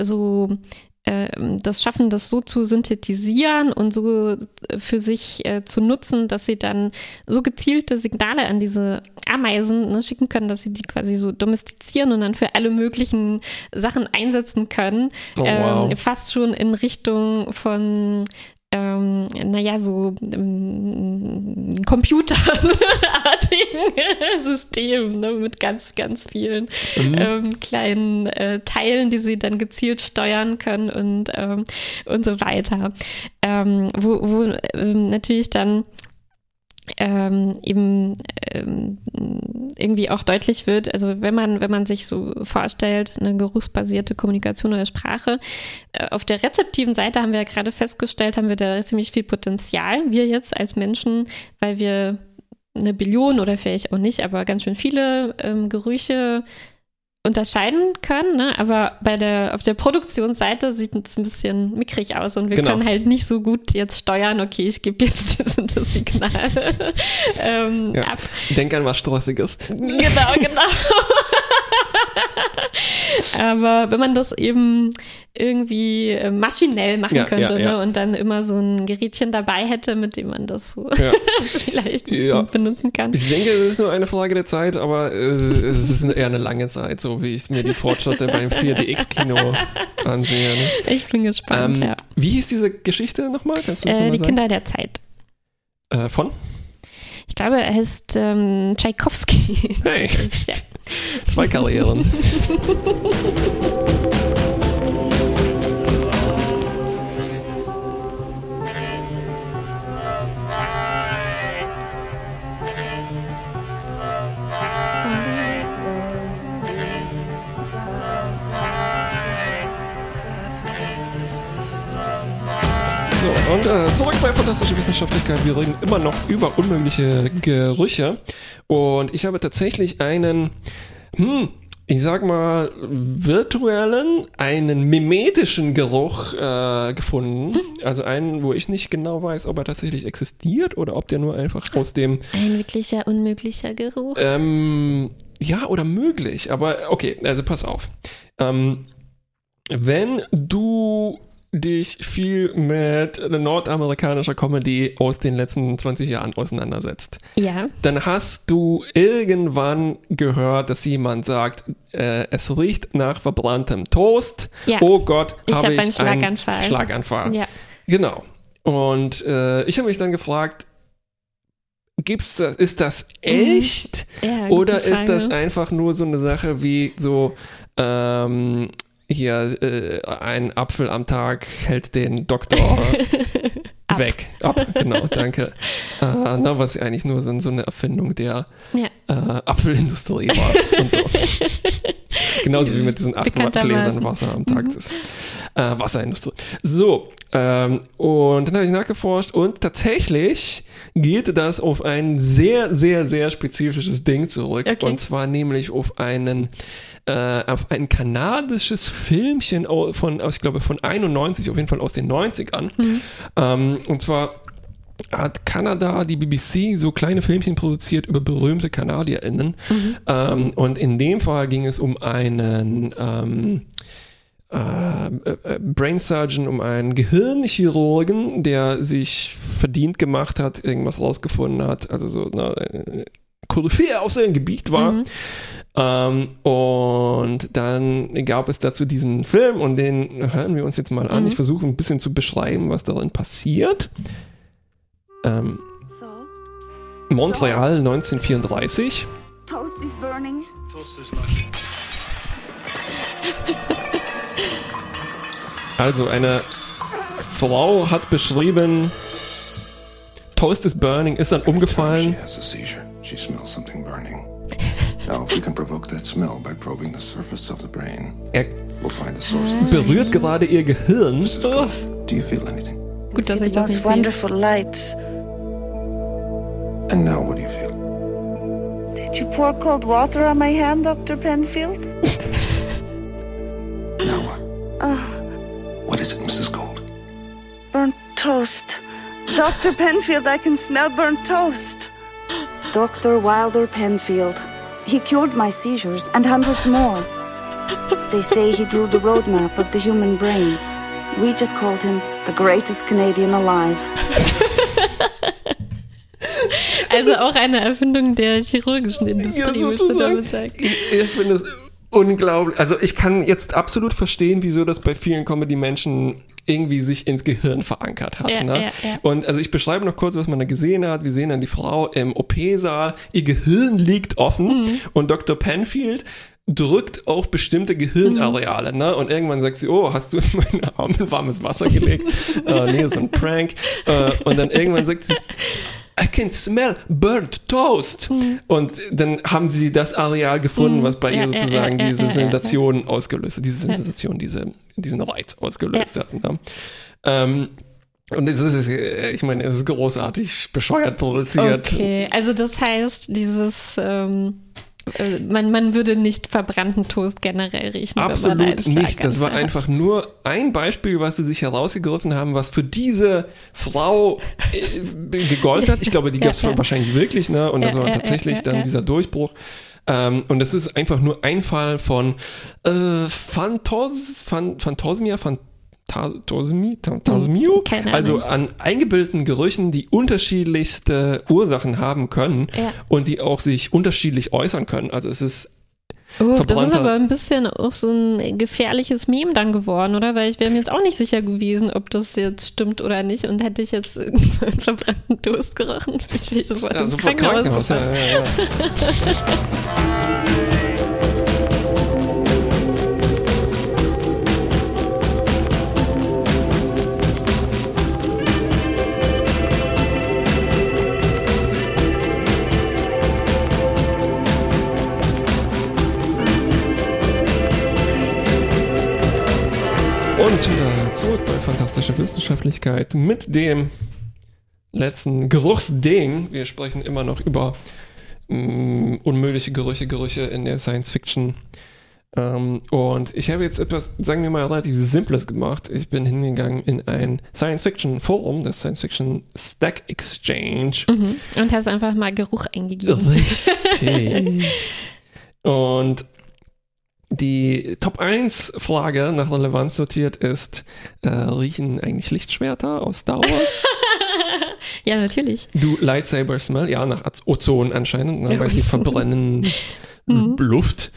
so äh, das schaffen, das so zu synthetisieren und so äh, für sich äh, zu nutzen, dass sie dann so gezielte Signale an diese Ameisen ne, schicken können, dass sie die quasi so domestizieren und dann für alle möglichen Sachen einsetzen können. Oh, wow. ähm, fast schon in Richtung von ähm, naja, so ähm, computerartigen Systemen ne, mit ganz, ganz vielen Mhm. ähm, kleinen äh, Teilen, die sie dann gezielt steuern können und, ähm, und so weiter. Ähm, wo wo ähm, natürlich dann ähm, eben ähm, irgendwie auch deutlich wird, also wenn man, wenn man sich so vorstellt, eine geruchsbasierte Kommunikation oder Sprache, äh, auf der rezeptiven Seite haben wir ja gerade festgestellt, haben wir da ziemlich viel Potenzial, wir jetzt als Menschen, weil wir eine Billion oder vielleicht auch nicht, aber ganz schön viele ähm, Gerüche unterscheiden können, ne? aber bei der auf der Produktionsseite sieht es ein bisschen mickrig aus und wir Genau. können halt nicht so gut jetzt steuern, okay, ich gebe jetzt das und das Signal ähm, Ja. ab. Denk an was Stressiges. Genau, genau. Aber wenn man das eben irgendwie äh, maschinell machen Ja, könnte ja, ja. Ne? und dann immer so ein Gerätchen dabei hätte, mit dem man das so Ja. vielleicht Ja. benutzen kann. Ich denke, es ist nur eine Frage der Zeit, aber äh, es ist eher eine lange Zeit, so wie ich mir die Fortschritte beim 4DX-Kino ansehe. Ne? Ich bin gespannt, Ähm, ja. Wie hieß diese Geschichte nochmal? Kannst du das Äh, die sagen? Kinder der Zeit. Äh, von? Ich glaube, er heißt ähm, Tchaikovsky. Hey. Ja. Zwei Karrieren. So, und äh, zurück bei Fantastische Wissenschaftlichkeit. Wir reden immer noch über unmögliche Gerüche. Und ich habe tatsächlich einen, hm, ich sag mal, virtuellen, einen mimetischen Geruch äh, gefunden. Also einen, wo ich nicht genau weiß, ob er tatsächlich existiert oder ob der nur einfach aus dem, Ein wirklicher, unmöglicher Geruch. ähm, ja, oder möglich. Aber okay, also pass auf. Ähm, wenn du dich viel mit nordamerikanischer Comedy aus den letzten 20 Jahren auseinandersetzt, ja. dann hast du irgendwann gehört, dass jemand sagt, äh, es riecht nach verbranntem Toast. Ja. Oh Gott, Ich habe hab ich einen Schlaganfall. einen Schlaganfall. Ja. Genau. Und äh, ich habe mich dann gefragt, gibt's das, ist das echt? ja Oder ist das einfach nur so eine Sache wie so, ähm, hier, äh, ein Apfel am Tag hält den Doktor weg. Ab, genau, danke. Äh, na, was ja eigentlich nur so, so eine Erfindung der Ja. äh, Apfelindustrie war und so. Genauso wie mit diesen acht. Gläsern Wasser am Tag. Das, äh, Wasserindustrie. So, ähm, und dann habe ich nachgeforscht und tatsächlich geht das auf ein sehr, sehr, sehr spezifisches Ding zurück. Okay. Und zwar nämlich auf einen äh, auf ein kanadisches Filmchen von, ich glaube, von 91, auf jeden Fall aus den 90ern. Ähm, und zwar hat Kanada, die BBC, so kleine Filmchen produziert über berühmte KanadierInnen. Ähm, und in dem Fall ging es um einen ähm, äh, äh, Brain Surgeon, um einen Gehirnchirurgen, der sich verdient gemacht hat, irgendwas rausgefunden hat, also so eine äh, Koryphäe auf seinem Gebiet war. Ähm, und dann gab es dazu diesen Film und den hören wir uns jetzt mal an. Ich versuche ein bisschen zu beschreiben, was darin passiert. Ähm, So, Montreal 1934. toast is burning. Also eine Frau hat beschrieben, Toast is burning, ist dann umgefallen. has a seizure. She smells something burning. Now, if we can provoke that smell by probing the surface of the brain, Er we'll find the source of the berührt gerade ihr Gehirn. Mrs. Cole, do you feel anything? Gut, dass ich das nicht wonderful lights. And now, what do you feel? Did you pour cold water on my hand, Dr. Penfield? Now what? Ah, What is it, Mrs. Gold? burnt toast. Dr. Penfield, I can smell burnt toast. Dr. Wilder Penfield. He cured my seizures and hundreds more. They say he drew the roadmap of the human brain. We just called him the greatest Canadian alive. Also auch eine Erfindung der chirurgischen Industrie, Ja, würdest du sozusagen. damit sagen. Ich, ich finde es unglaublich. Also ich kann jetzt absolut verstehen, wieso das bei vielen Comedy-Menschen irgendwie sich ins Gehirn verankert hat. Ja, ne? ja, ja. Und also ich beschreibe noch kurz, was man da gesehen hat. Wir sehen dann die Frau im OP-Saal, ihr Gehirn liegt offen Mhm. und Dr. Penfield drückt auf bestimmte Gehirnareale, Mhm. ne? Und irgendwann sagt sie, oh, hast du in meine Arme in warmes Wasser gelegt? äh, nee, so ein Prank. Äh, und dann irgendwann sagt sie, I can smell burnt toast. Mhm. Und dann haben sie das Areal gefunden, was bei Ja, ihr sozusagen ja, ja, diese. Sensation ausgelöst hat, diese Sensation, diese, diesen Reiz ausgelöst hat. Ne? Ähm, und es ist, äh, ich meine, es ist großartig bescheuert produziert. Okay, also das heißt, dieses, ähm, äh, man, man würde nicht verbrannten Toast generell riechen. Absolut nicht. Das war hat. einfach nur ein Beispiel, was sie sich herausgegriffen haben, was für diese Frau äh, gegolten hat. Ich glaube, die gab es Ja, ja. wahrscheinlich wirklich, ne? Und das Ja, war ja, tatsächlich ja, dann ja. dieser Durchbruch. Ähm, und das ist einfach nur ein Fall von äh, Phantos, Phan, Phantosmia, Phantasmi, Phantasmio, Hm, also an eingebildeten Gerüchen, die unterschiedlichste Ursachen haben können Ja. und die auch sich unterschiedlich äußern können. Also es ist Oh, das ist aber ein bisschen auch so ein gefährliches Meme dann geworden, oder? Weil ich wäre mir jetzt auch nicht sicher gewesen, ob das jetzt stimmt oder nicht. Und hätte ich jetzt irgendwann verbrannten Toast gerochen, ich wäre sofort Ja, ins sofort Krankenhaus. Krankenhaus. Ja, ja, zurück bei Fantastische Wissenschaftlichkeit mit dem letzten Geruchsding. Wir sprechen immer noch über mh, unmögliche Gerüche, Gerüche in der Science Fiction Ähm, und ich habe jetzt etwas, sagen wir mal, relativ Simples gemacht. Ich bin hingegangen in ein Science-Fiction-Forum, das Science-Fiction Stack Exchange. Mhm. Und hast einfach mal Geruch eingegeben. Richtig. Und die Top 1 Frage nach Relevanz sortiert ist, äh, riechen eigentlich Lichtschwerter aus Star Wars? Ja, natürlich. du Lightsaber Smell? Ja, nach Ozon anscheinend, ne, weil sie verbrennen Mhm. Luft.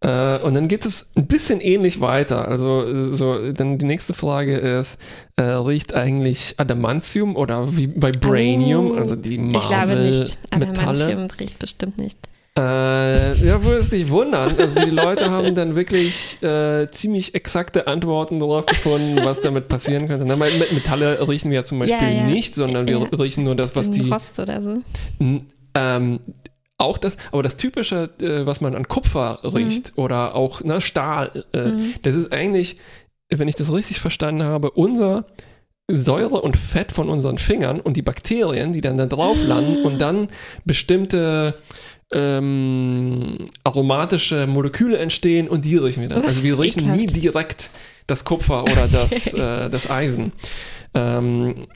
Äh, und dann geht es ein bisschen ähnlich weiter. Also äh, so, dann die nächste Frage ist, äh, riecht eigentlich Adamantium oder wie Vibranium, Oh. also die Ich glaube nicht. Marvel-Metalle? Adamantium riecht bestimmt nicht. Äh, ja, würde es dich wundern. Also die Leute haben dann wirklich äh, ziemlich exakte Antworten darauf gefunden, was damit passieren könnte. Na, mit Metalle riechen wir ja zum Beispiel Ja, ja. nicht, sondern wir Ja. riechen nur das, was die Rost oder so. Ähm, auch das, aber das typische, äh, was man an Kupfer riecht oder auch ne, Stahl, äh, Mhm. das ist eigentlich, wenn ich das richtig verstanden habe, unser Säure und Fett von unseren Fingern und die Bakterien, die dann da drauf landen und dann bestimmte ähm, aromatische Moleküle entstehen und die riechen wir dann. Also wir riechen nie direkt das Kupfer oder das, äh, das Eisen. Ähm,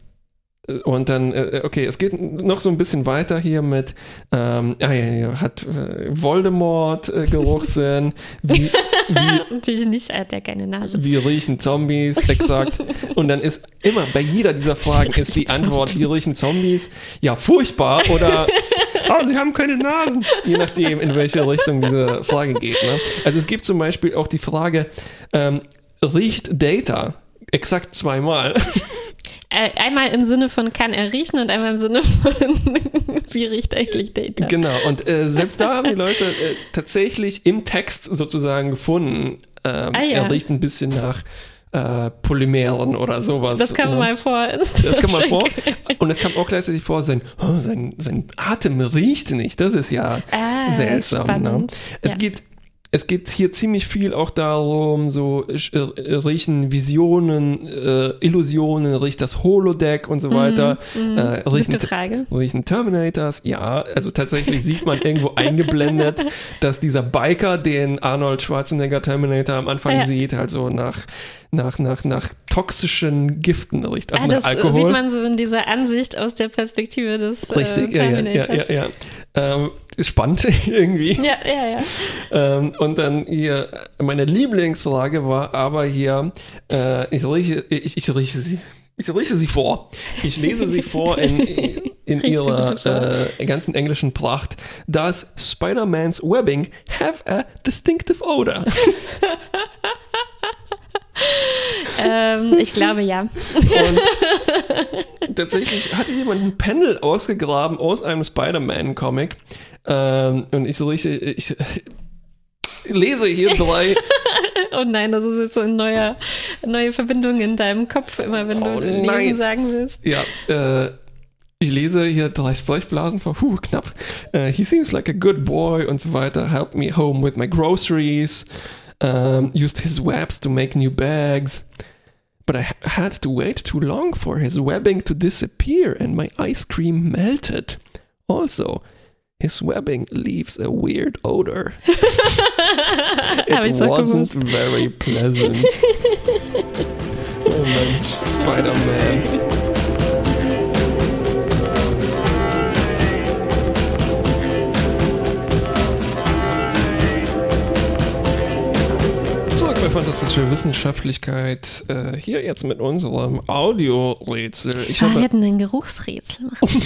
und dann, äh, okay, es geht noch so ein bisschen weiter hier mit, ähm, ah, ja, ja, hat äh, Voldemort äh, Geruchssinn, wie, wie, Natürlich nicht, er hat ja keine Nase. wie riechen Zombies, exakt. Und dann ist immer bei jeder dieser Fragen ist die Antwort, wie riechen Zombies? Ja, furchtbar oder oh, sie haben keine Nasen. Je nachdem, in welche Richtung diese Frage geht. Ne? Also es gibt zum Beispiel auch die Frage, ähm, riecht Data? Exakt zweimal. Äh, einmal im Sinne von kann er riechen und einmal im Sinne von wie riecht eigentlich Data. Genau, und äh, selbst da haben die Leute äh, tatsächlich im Text sozusagen gefunden, ähm, Ah, ja. er riecht ein bisschen nach äh, Polymeren oder sowas. Das kam ne? mal vor. Das kam mal vor. Und es kam auch gleichzeitig vor, sein, oh, sein, sein Atem riecht nicht. Das ist ja Ah, seltsam. Ne? Es, Ja. geht, es geht hier ziemlich viel auch darum, so äh, riechen Visionen, äh, Illusionen, riecht das Holodeck und so weiter. Äh, riechen, Frage. riechen Terminators. Ja, also tatsächlich sieht man irgendwo eingeblendet, dass dieser Biker, den Arnold Schwarzenegger Terminator am Anfang Ja. sieht, also nach, nach, nach, nach toxischen Giften riecht. Also ah, nach das Alkohol. sieht man so in dieser Ansicht aus der Perspektive des Richtig, äh, ja, ja, ja, Terminators. ja, ja. Ähm, ist spannend irgendwie. Ja, ja, ja. Ähm, und dann hier, meine Lieblingsfrage war aber hier, äh, ich, rieche, ich, ich rieche sie. Ich rieche sie vor. Ich lese sie vor in, in ihrer äh, ganzen englischen Pracht. Does Spider-Man's webbing have a distinctive odor? ähm, ich glaube ja. Und tatsächlich hatte jemand ein Panel ausgegraben aus einem Spider-Man-Comic. Ähm, und ich rieche, ich lese hier drei Oh nein, das ist jetzt so eine neue, neue Verbindung in deinem Kopf, immer wenn du Oh lesen nein. sagen willst. Ja, äh, ich lese hier drei Sprechblasen vor, huh, knapp. Äh, he seems like a good boy und so weiter. Helped me home with my groceries. Um, used his webs to make new bags. But I ha- had to wait too long for his webbing to disappear and my ice cream melted. Also, his webbing leaves a weird odor. It wasn't very pleasant. oh Mensch, Spider-Man. Zurück bei Fantastische Wissenschaftlichkeit. Äh, hier jetzt mit unserem Audiorätsel. Ich Ah, habe wir hätten ein Geruchsrätsel machen.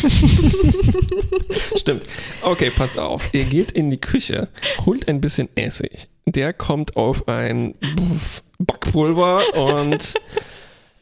Stimmt. Okay, pass auf. Ihr geht in die Küche, holt ein bisschen Essig. Der kommt auf ein Backpulver und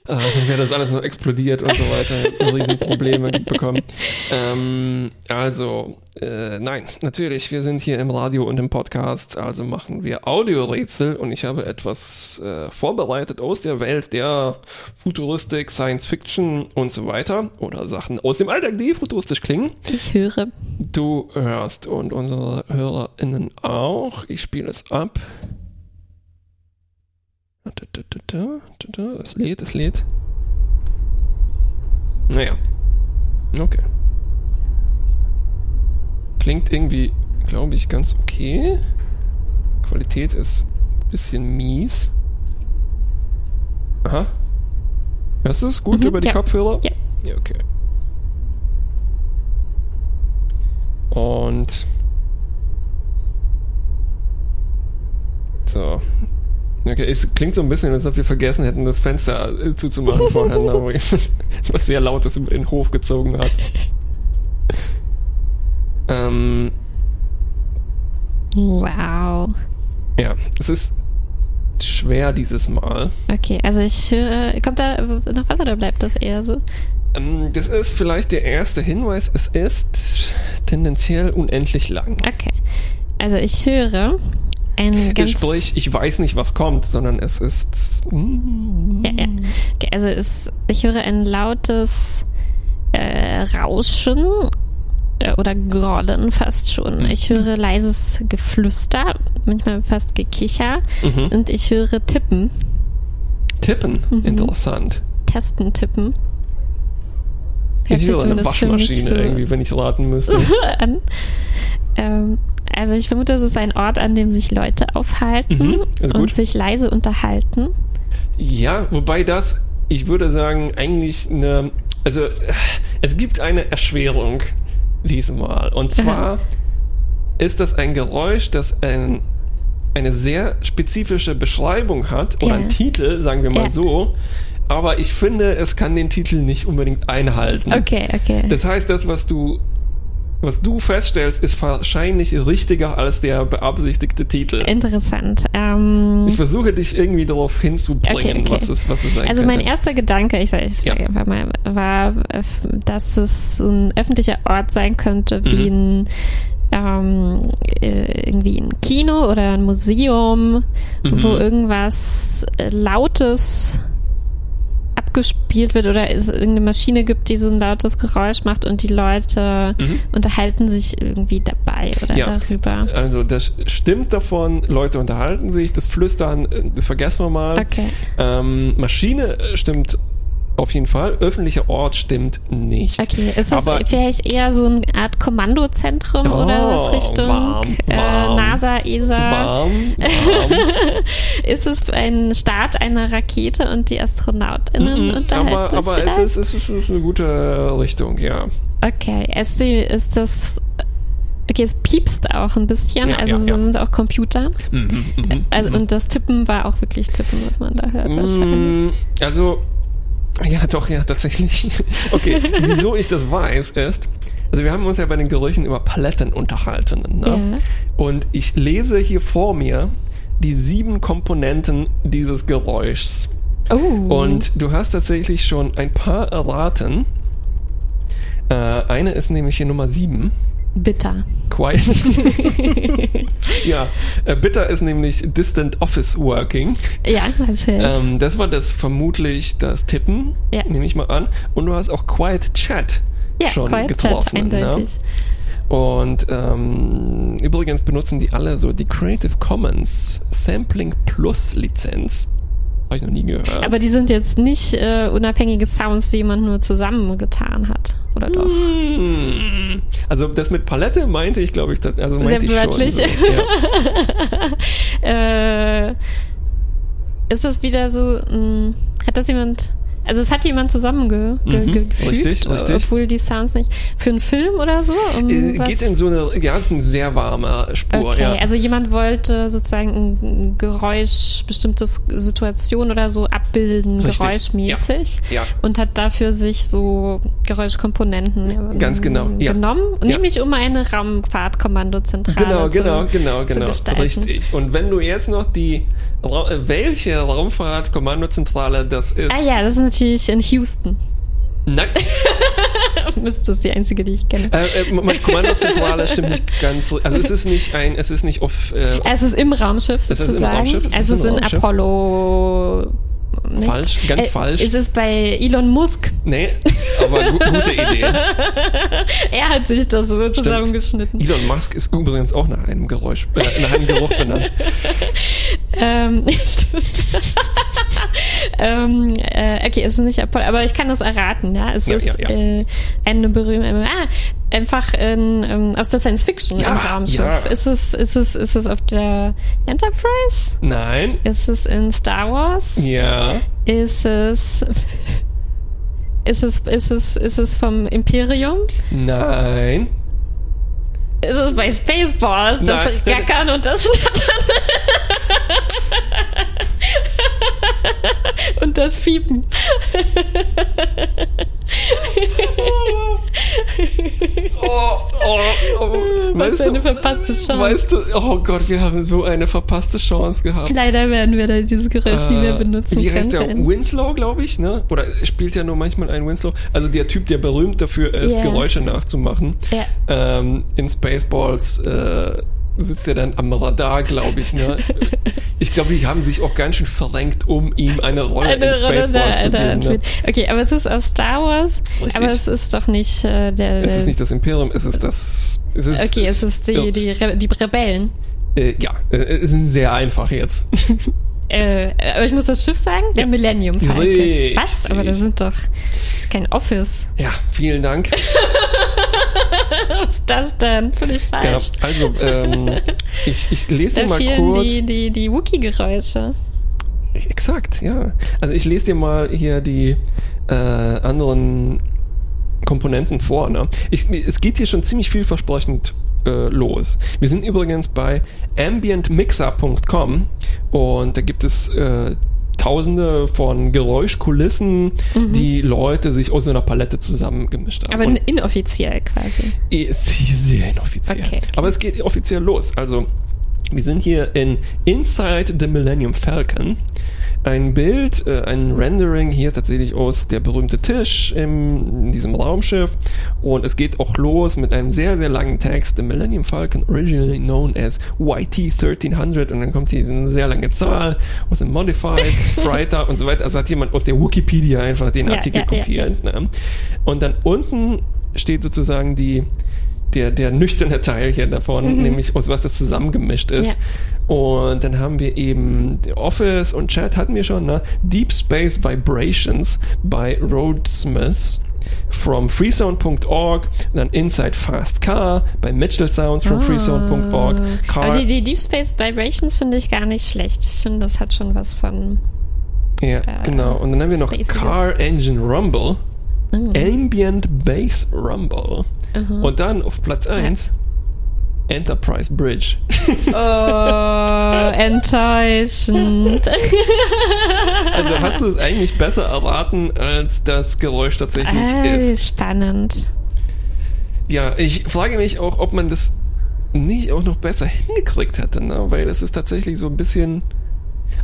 äh, dann wäre das alles noch explodiert und so weiter. Riesenprobleme bekommen. Ähm, also, äh, nein, natürlich, wir sind hier im Radio und im Podcast, also machen wir Audiorätsel und ich habe etwas äh, vorbereitet aus der Welt der Futuristik, Science Fiction und so weiter. Oder Sachen aus dem Alltag, die futuristisch klingen. Ich höre. Du hörst und unsere HörerInnen auch. Ich spiele es ab. Es lädt, es lädt. Naja. Okay. Klingt irgendwie, glaube ich, ganz okay. Qualität ist bisschen mies. Aha. Hörst du es gut Mhm, über die ja. Kopfhörer? Ja. Ja, okay. Und so. Okay, es klingt so ein bisschen, als ob wir vergessen hätten, das Fenster äh, zuzumachen vorher, ne, was sehr lautes in den Hof gezogen hat. Ähm, Wow. ja, es ist schwer dieses Mal. Okay, also ich höre, kommt da noch was oder bleibt das eher so? Ähm, das ist vielleicht der erste Hinweis. Es ist tendenziell unendlich lang. Okay. Also ich höre ein ganz... Sprich, ich weiß nicht, was kommt, sondern es ist. mm, Ja, ja. Okay, also es, ich höre ein lautes äh, Rauschen äh, oder Grollen fast schon. Ich höre leises Geflüster, manchmal fast Gekicher Mhm. und ich höre Tippen, Tippen. Mhm. Interessant. Testen, Tippen. Hört ich höre eine Waschmaschine so irgendwie, wenn ich raten müsste. an. Ähm, also ich vermute, es ist ein Ort, an dem sich Leute aufhalten Mhm, also und sich leise unterhalten. Ja, wobei das, ich würde sagen, eigentlich eine. Also, es gibt eine Erschwerung diesmal. Und zwar ist das ein Geräusch, das ein, eine sehr spezifische Beschreibung hat oder Ja. einen Titel, sagen wir mal Ja. so. Aber ich finde, es kann den Titel nicht unbedingt einhalten. Okay, okay. Das heißt, das, was du, was du feststellst, ist wahrscheinlich richtiger als der beabsichtigte Titel. Interessant. Ähm, Ich versuche dich irgendwie darauf hinzubringen, Okay, okay. was es, was es sein also könnte. mein erster Gedanke, ich sage ich Ja. einfach mal, war, dass es so ein öffentlicher Ort sein könnte, wie Mhm. ein ähm, äh, irgendwie ein Kino oder ein Museum, Mhm. wo irgendwas Lautes abgespielt wird oder es irgendeine Maschine gibt, die so ein lautes Geräusch macht und die Leute Mhm. unterhalten sich irgendwie dabei oder Ja. darüber. Also das stimmt davon, Leute unterhalten sich, das Flüstern, äh, das vergessen wir mal. Okay. Ähm, Maschine äh, stimmt auf jeden Fall, öffentlicher Ort stimmt nicht. Okay, ist das Aber- vielleicht eher so eine Art Kommandozentrum Oh, oder was Richtung warm, Äh, warm. NASA, ESA? Warm, warm. Ist es ein Start einer Rakete und die AstronautInnen Mhm, unterhalten aber sich aber vielleicht? es, ist, es ist eine gute Richtung, ja. Okay, ist, die, ist das... Okay, es piepst auch ein bisschen, Ja, also ja, es ja. sind auch Computer. Mhm, mhm, Also, mhm. und das Tippen war auch wirklich Tippen, was man da hört wahrscheinlich. Mm, Also, ja, doch, ja, tatsächlich. Okay, wieso ich das weiß, ist, also wir haben uns ja bei den Gerüchen über Paletten unterhalten. Ne? Ja. Und ich lese hier vor mir die sieben Komponenten dieses Geräuschs. Oh. Und du hast tatsächlich schon ein paar erraten. Äh, eine ist nämlich hier Nummer sieben. Bitter. Quiet. ja, äh, bitter ist nämlich Distant Office Working. Ja, das ich. Ähm, das war das vermutlich das Tippen, Ja. nehme ich mal an. Und du hast auch Quiet Chat ja, schon Quiet Chat, getroffen. Ne? eindeutig. Und ähm, übrigens benutzen die alle so die Creative Commons Sampling Plus Lizenz. Habe ich noch nie gehört. Aber die sind jetzt nicht äh, unabhängige Sounds, die jemand nur zusammengetan hat, oder doch? Hm. Also das mit Palette meinte ich, glaube ich, tat- also meinte Sehr ich wörtlich. schon. So, ja. Äh, ist das wieder so, mh, hat das jemand, also es hat jemand zusammenge ge Mhm, richtig, richtig. obwohl die Sounds nicht, für einen Film oder so? Um Äh? Geht in so eine, ja, eine sehr warme Spur. Okay, ja. also jemand wollte sozusagen ein Geräusch, bestimmtes Situation oder so abbilden, Richtig, geräuschmäßig. Ja. Und hat dafür sich so Geräuschkomponenten ähm, Ganz genau, ja. genommen, Ja. nämlich um eine Raumfahrtkommandozentrale Genau, zu, genau, genau, genau. gestalten. Richtig. Und wenn du jetzt noch die, welche Raumfahrtkommandozentrale das ist, Ah ja, das ist natürlich in Houston. nein, Das ist die einzige, die ich kenne. äh, äh, meine Kommandozentrale stimmt nicht ganz, also es ist nicht ein, es ist nicht auf, äh, Es ist im Raumschiff ist sozusagen. Raumschiff? Es ist im es ist in Raumschiff? Apollo. Nicht? Falsch, ganz Äh, falsch. Ist es bei Elon Musk? nee, aber gu gute Idee. Er hat sich das so zusammengeschnitten. Elon Musk ist übrigens auch nach einem Geräusch, äh, nach einem Geruch benannt. Ähm, stimmt. ähm, äh, okay, es ist nicht Apollo, aber ich kann das erraten, ja. Es Ja, ist ja, ja. Äh, eine berühmte. Ah, einfach in, ähm, aus der Science Fiction Ja, im Raumschiff. ja. Ist es, ist es, ist es auf der Enterprise? Nein. Ist es in Star Wars? Ja. Ist es, ist es, ist es, ist es vom Imperium? Nein. Ist es bei Spaceballs, das. Gackern und das Flattern? und das Fiepen. Oh, oh, oh. Was Weißt für eine verpasste Chance. Weißt du, oh Gott, wir haben so eine verpasste Chance gehabt. Leider werden wir da dieses Geräusch nie mehr Äh, benutzen Wie heißt der? Winslow, glaube ich, ne? Oder spielt ja nur manchmal einen Winslow? Also der Typ, der berühmt dafür ist, Ja. Geräusche nachzumachen. Ja. Ähm, in Spaceballs äh, sitzt er dann am Radar, glaube ich, ne? ich glaube, die haben sich auch ganz schön verrenkt, um ihm eine Rolle in Eine Rolle da, Spaceballs zu geben. Ne? Okay, aber es ist aus Star Wars, Richtig. aber es ist doch nicht äh, der. Es ist nicht das Imperium, es ist das. Es ist, okay, es ist die, Ja. die, Re die Rebellen. Äh, ja, äh, es ist sehr einfach jetzt. Äh, aber ich muss das Schiff sagen? Der Millennium Falcon. Richtig. Was? Aber das sind doch. Das ist kein Office. ja, vielen Dank. Was ist das denn? Völlig Ja, falsch. also, ähm, ich, ich lese dir da mal fehlen kurz. die, die, die Wookie-Geräusche. Exakt, ja. Also ich lese dir mal hier die äh, anderen Komponenten vor. Ne? Ich, es geht hier schon ziemlich vielversprechend äh, los. Wir sind übrigens bei ambientmixer.com und da gibt es äh, tausende von Geräuschkulissen, die Leute sich aus so einer Palette zusammengemischt haben. Mhm. Aber Und inoffiziell quasi. Sie sehr inoffiziell. Okay. Aber es geht offiziell los. Also, wir sind hier in Inside the Millennium Falcon. Ein Bild, äh, ein Rendering hier tatsächlich aus der berühmte Tisch im, in diesem Raumschiff. Und es geht auch los mit einem sehr, sehr langen Text. The Millennium Falcon, originally known as YT1300. Und dann kommt hier eine sehr lange Zahl aus dem Modified, Freighter und so weiter. Also hat jemand aus der Wikipedia einfach den Ja, Artikel ja, ja, kopiert. Ne? Und dann unten steht sozusagen die, der, der nüchterne Teil hier davon, nämlich aus was das zusammengemischt ist. Und dann haben wir eben The Office und Chat hatten wir schon, ne? Deep Space Vibrations bei Roadsmith from freesound.org, dann Inside Fast Car bei Mitchell Sounds from freesound.org. Car, Aber die, die Deep Space Vibrations finde ich gar nicht schlecht. Ich finde, das hat schon was von. ja, genau. Und dann haben wir noch Spaciges. Car Engine Rumble, Mhm. Ambient Bass Rumble und dann auf Platz 1 Enterprise Bridge. Oh, enttäuschend. Also hast du es eigentlich besser erraten, als das Geräusch tatsächlich Ah, ist. spannend. Ja, ich frage mich auch, ob man das nicht auch noch besser hingekriegt hätte, ne? weil das ist tatsächlich so ein bisschen.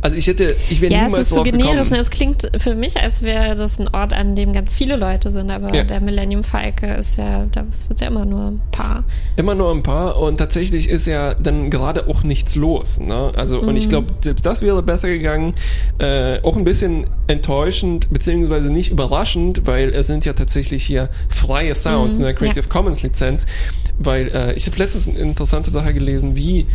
Also ich hätte, ich wäre Ja, es niemals ist so generisch. Ne? Es klingt für mich, als wäre das ein Ort, an dem ganz viele Leute sind, aber Ja. der Millennium Falke ist ja, da sind ja immer nur ein paar. Immer nur ein paar und tatsächlich ist ja dann gerade auch nichts los. Ne? Also und Mhm. ich glaube, selbst das wäre besser gegangen. Äh, auch ein bisschen enttäuschend beziehungsweise nicht überraschend, weil es sind ja tatsächlich hier freie Sounds, ne? Creative Mhm. ja. Commons Lizenz. Weil äh, ich habe letztens eine interessante Sache gelesen, wie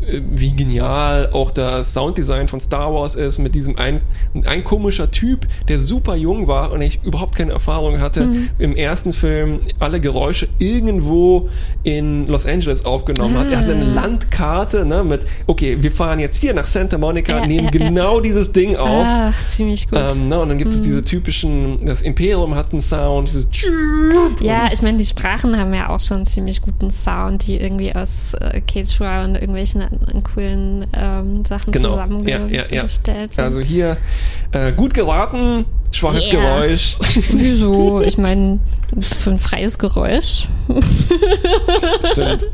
wie genial auch das Sounddesign von Star Wars ist mit diesem ein, ein komischer Typ, der super jung war und ich überhaupt keine Erfahrung hatte, Mhm. im ersten Film alle Geräusche irgendwo in Los Angeles aufgenommen hat. Er hat eine Ah. Landkarte ne, mit, okay, wir fahren jetzt hier nach Santa Monica, Ja, nehmen ja, ja. genau dieses Ding auf. Ach, ziemlich gut. Ähm, ne, und dann gibt Mhm. es diese typischen, das Imperium hat einen Sound, dieses ja, ich meine, die Sprachen haben ja auch schon einen ziemlich guten Sound, die irgendwie aus äh, Quechua und irgendwelchen an- coolen ähm, Sachen Genau. zusammengestellt Ja, ja, ja. sind. Also hier äh, gut geraten, schwaches Yeah. Geräusch. Wieso? Ich meine, für ein freies Geräusch Stimmt.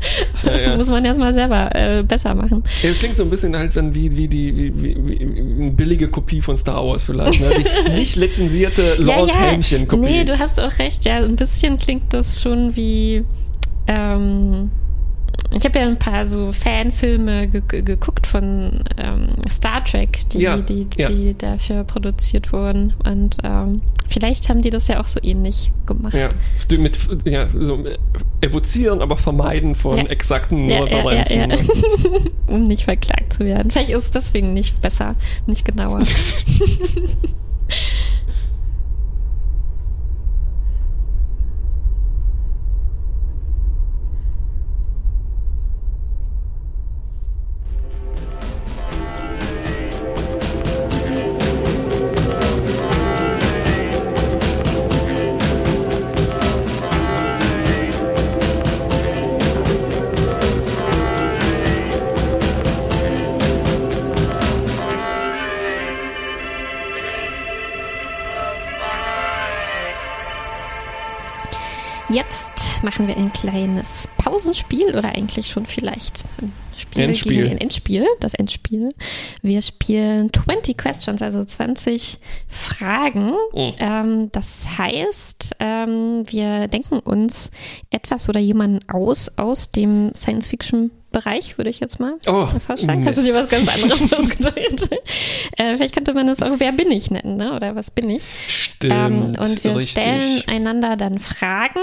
Ja, ja. muss man erstmal selber äh, besser machen. Ja, klingt so ein bisschen halt wenn wie, wie die wie, wie, wie eine billige Kopie von Star Wars vielleicht. Ne? Die nicht lizenzierte Lord Helmchen Kopie. Nee, du hast auch recht. Ja, ein bisschen klingt das schon wie. Ähm, ich habe ja ein paar so Fanfilme ge ge- geguckt von ähm, Star Trek, die, Ja, die, die, ja. dafür produziert wurden. Und ähm, vielleicht haben die das ja auch so ähnlich gemacht. ja, mit ja, so äh, evozieren, aber vermeiden von Ja. exakten Ja, Referenzen. ja. um nicht verklagt zu werden. Vielleicht ist es deswegen nicht besser, nicht genauer. machen wir ein kleines Pausenspiel oder eigentlich schon vielleicht ein Spiel Endspiel. gegen ein Endspiel, das Endspiel. Wir spielen 20 Questions, also 20 Fragen. Oh. Ähm, das heißt, ähm, wir denken uns etwas oder jemanden aus aus dem Science-Fiction-Bereich, würde ich jetzt mal Oh, vorschlagen. Hast du dir Mist. was ganz anderes ausgedacht? äh, vielleicht könnte man das auch Wer bin ich nennen, ne? oder was bin ich? Stimmt, Ähm, und wir richtig. stellen einander dann Fragen,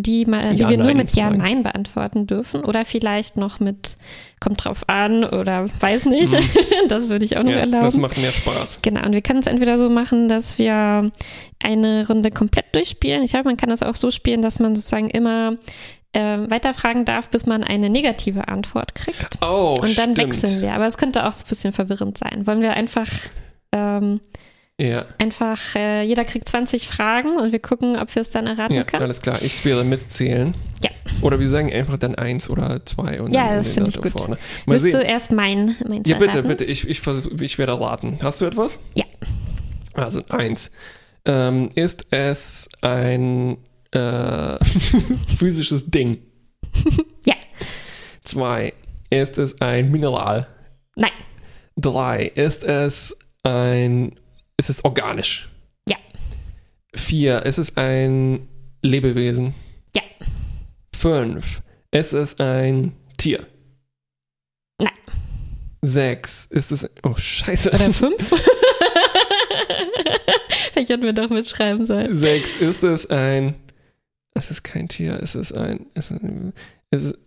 die, mal, die Ja, wir nur mit Ja. Nein beantworten dürfen. Oder vielleicht noch mit Kommt drauf an oder weiß nicht. das würde ich auch noch Mhm. ja, erlauben. das macht mehr Spaß. Genau, und wir können es entweder so machen, dass wir eine Runde komplett durchspielen. Ich glaube, man kann das auch so spielen, dass man sozusagen immer ähm, weiterfragen darf, bis man eine negative Antwort kriegt. Oh, und dann stimmt. wechseln wir. Aber es könnte auch so ein bisschen verwirrend sein. Wollen wir einfach, ähm, Ja, einfach äh, jeder kriegt 20 Fragen und wir gucken, ob wir es dann erraten ja können? alles klar. Ich wäre mitzählen. Ja. Oder wir sagen einfach dann eins oder zwei und Ja, dann das finde ich gut. vorne. Mal Willst du sehen. erst mein, mein Ja, bitte, erraten? bitte. Ich, ich, versuch, ich werde raten. Hast du etwas? Ja. Also eins. Ähm, ist es ein äh, physisches Ding? Ja. Zwei. Ist es ein Mineral? Nein. Drei. Ist es ein. Ist es organisch? Ja. Vier. Ist es ein Lebewesen? Ja. Fünf. Ist es ein Tier? Nein. Sechs. Ist es. Oh, Scheiße. Oder fünf? Vielleicht hätten wir doch mitschreiben sollen. Sechs. Ist es ein. Es ist kein Tier. Es ist ein. Es ist, es ist,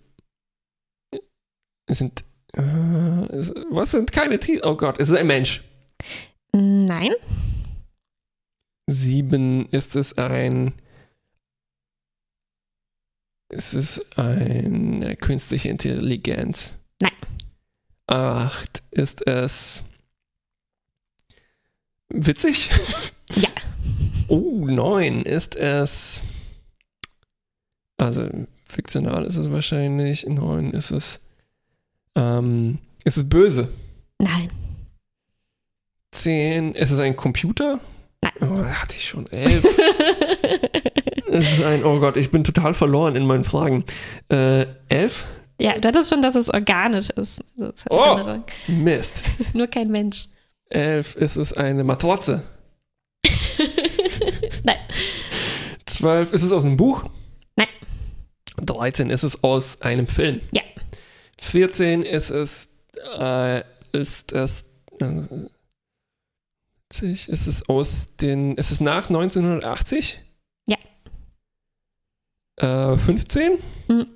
es sind. Äh, es, was sind keine Tiere? Oh Gott. Es ist ein Mensch. Nein. Sieben. Ist es ein. Ist es eine künstliche Intelligenz? Nein. Acht. Ist es. Witzig? Ja. Oh, neun. Ist es. Also, fiktional ist es wahrscheinlich. Neun ist es. Ähm, ist es böse? Nein. Zehn. Ist es ein Computer? Nein. Oh, da hatte ich schon. Elf. es ist ein. Oh Gott, ich bin total verloren in meinen Fragen. Äh, elf? ja, du hattest schon, dass es organisch ist. So zur Oh. Erinnerung. Mist. Nur kein Mensch. Elf. Ist es eine Matratze? Nein. Zwölf. Ist es aus einem Buch? Nein. 13 ist es aus einem Film. Ja. 14 ist es, äh, ist es, äh, 40, ist es aus den, ist es nach 1980? Ja. Äh, 15 Mhm.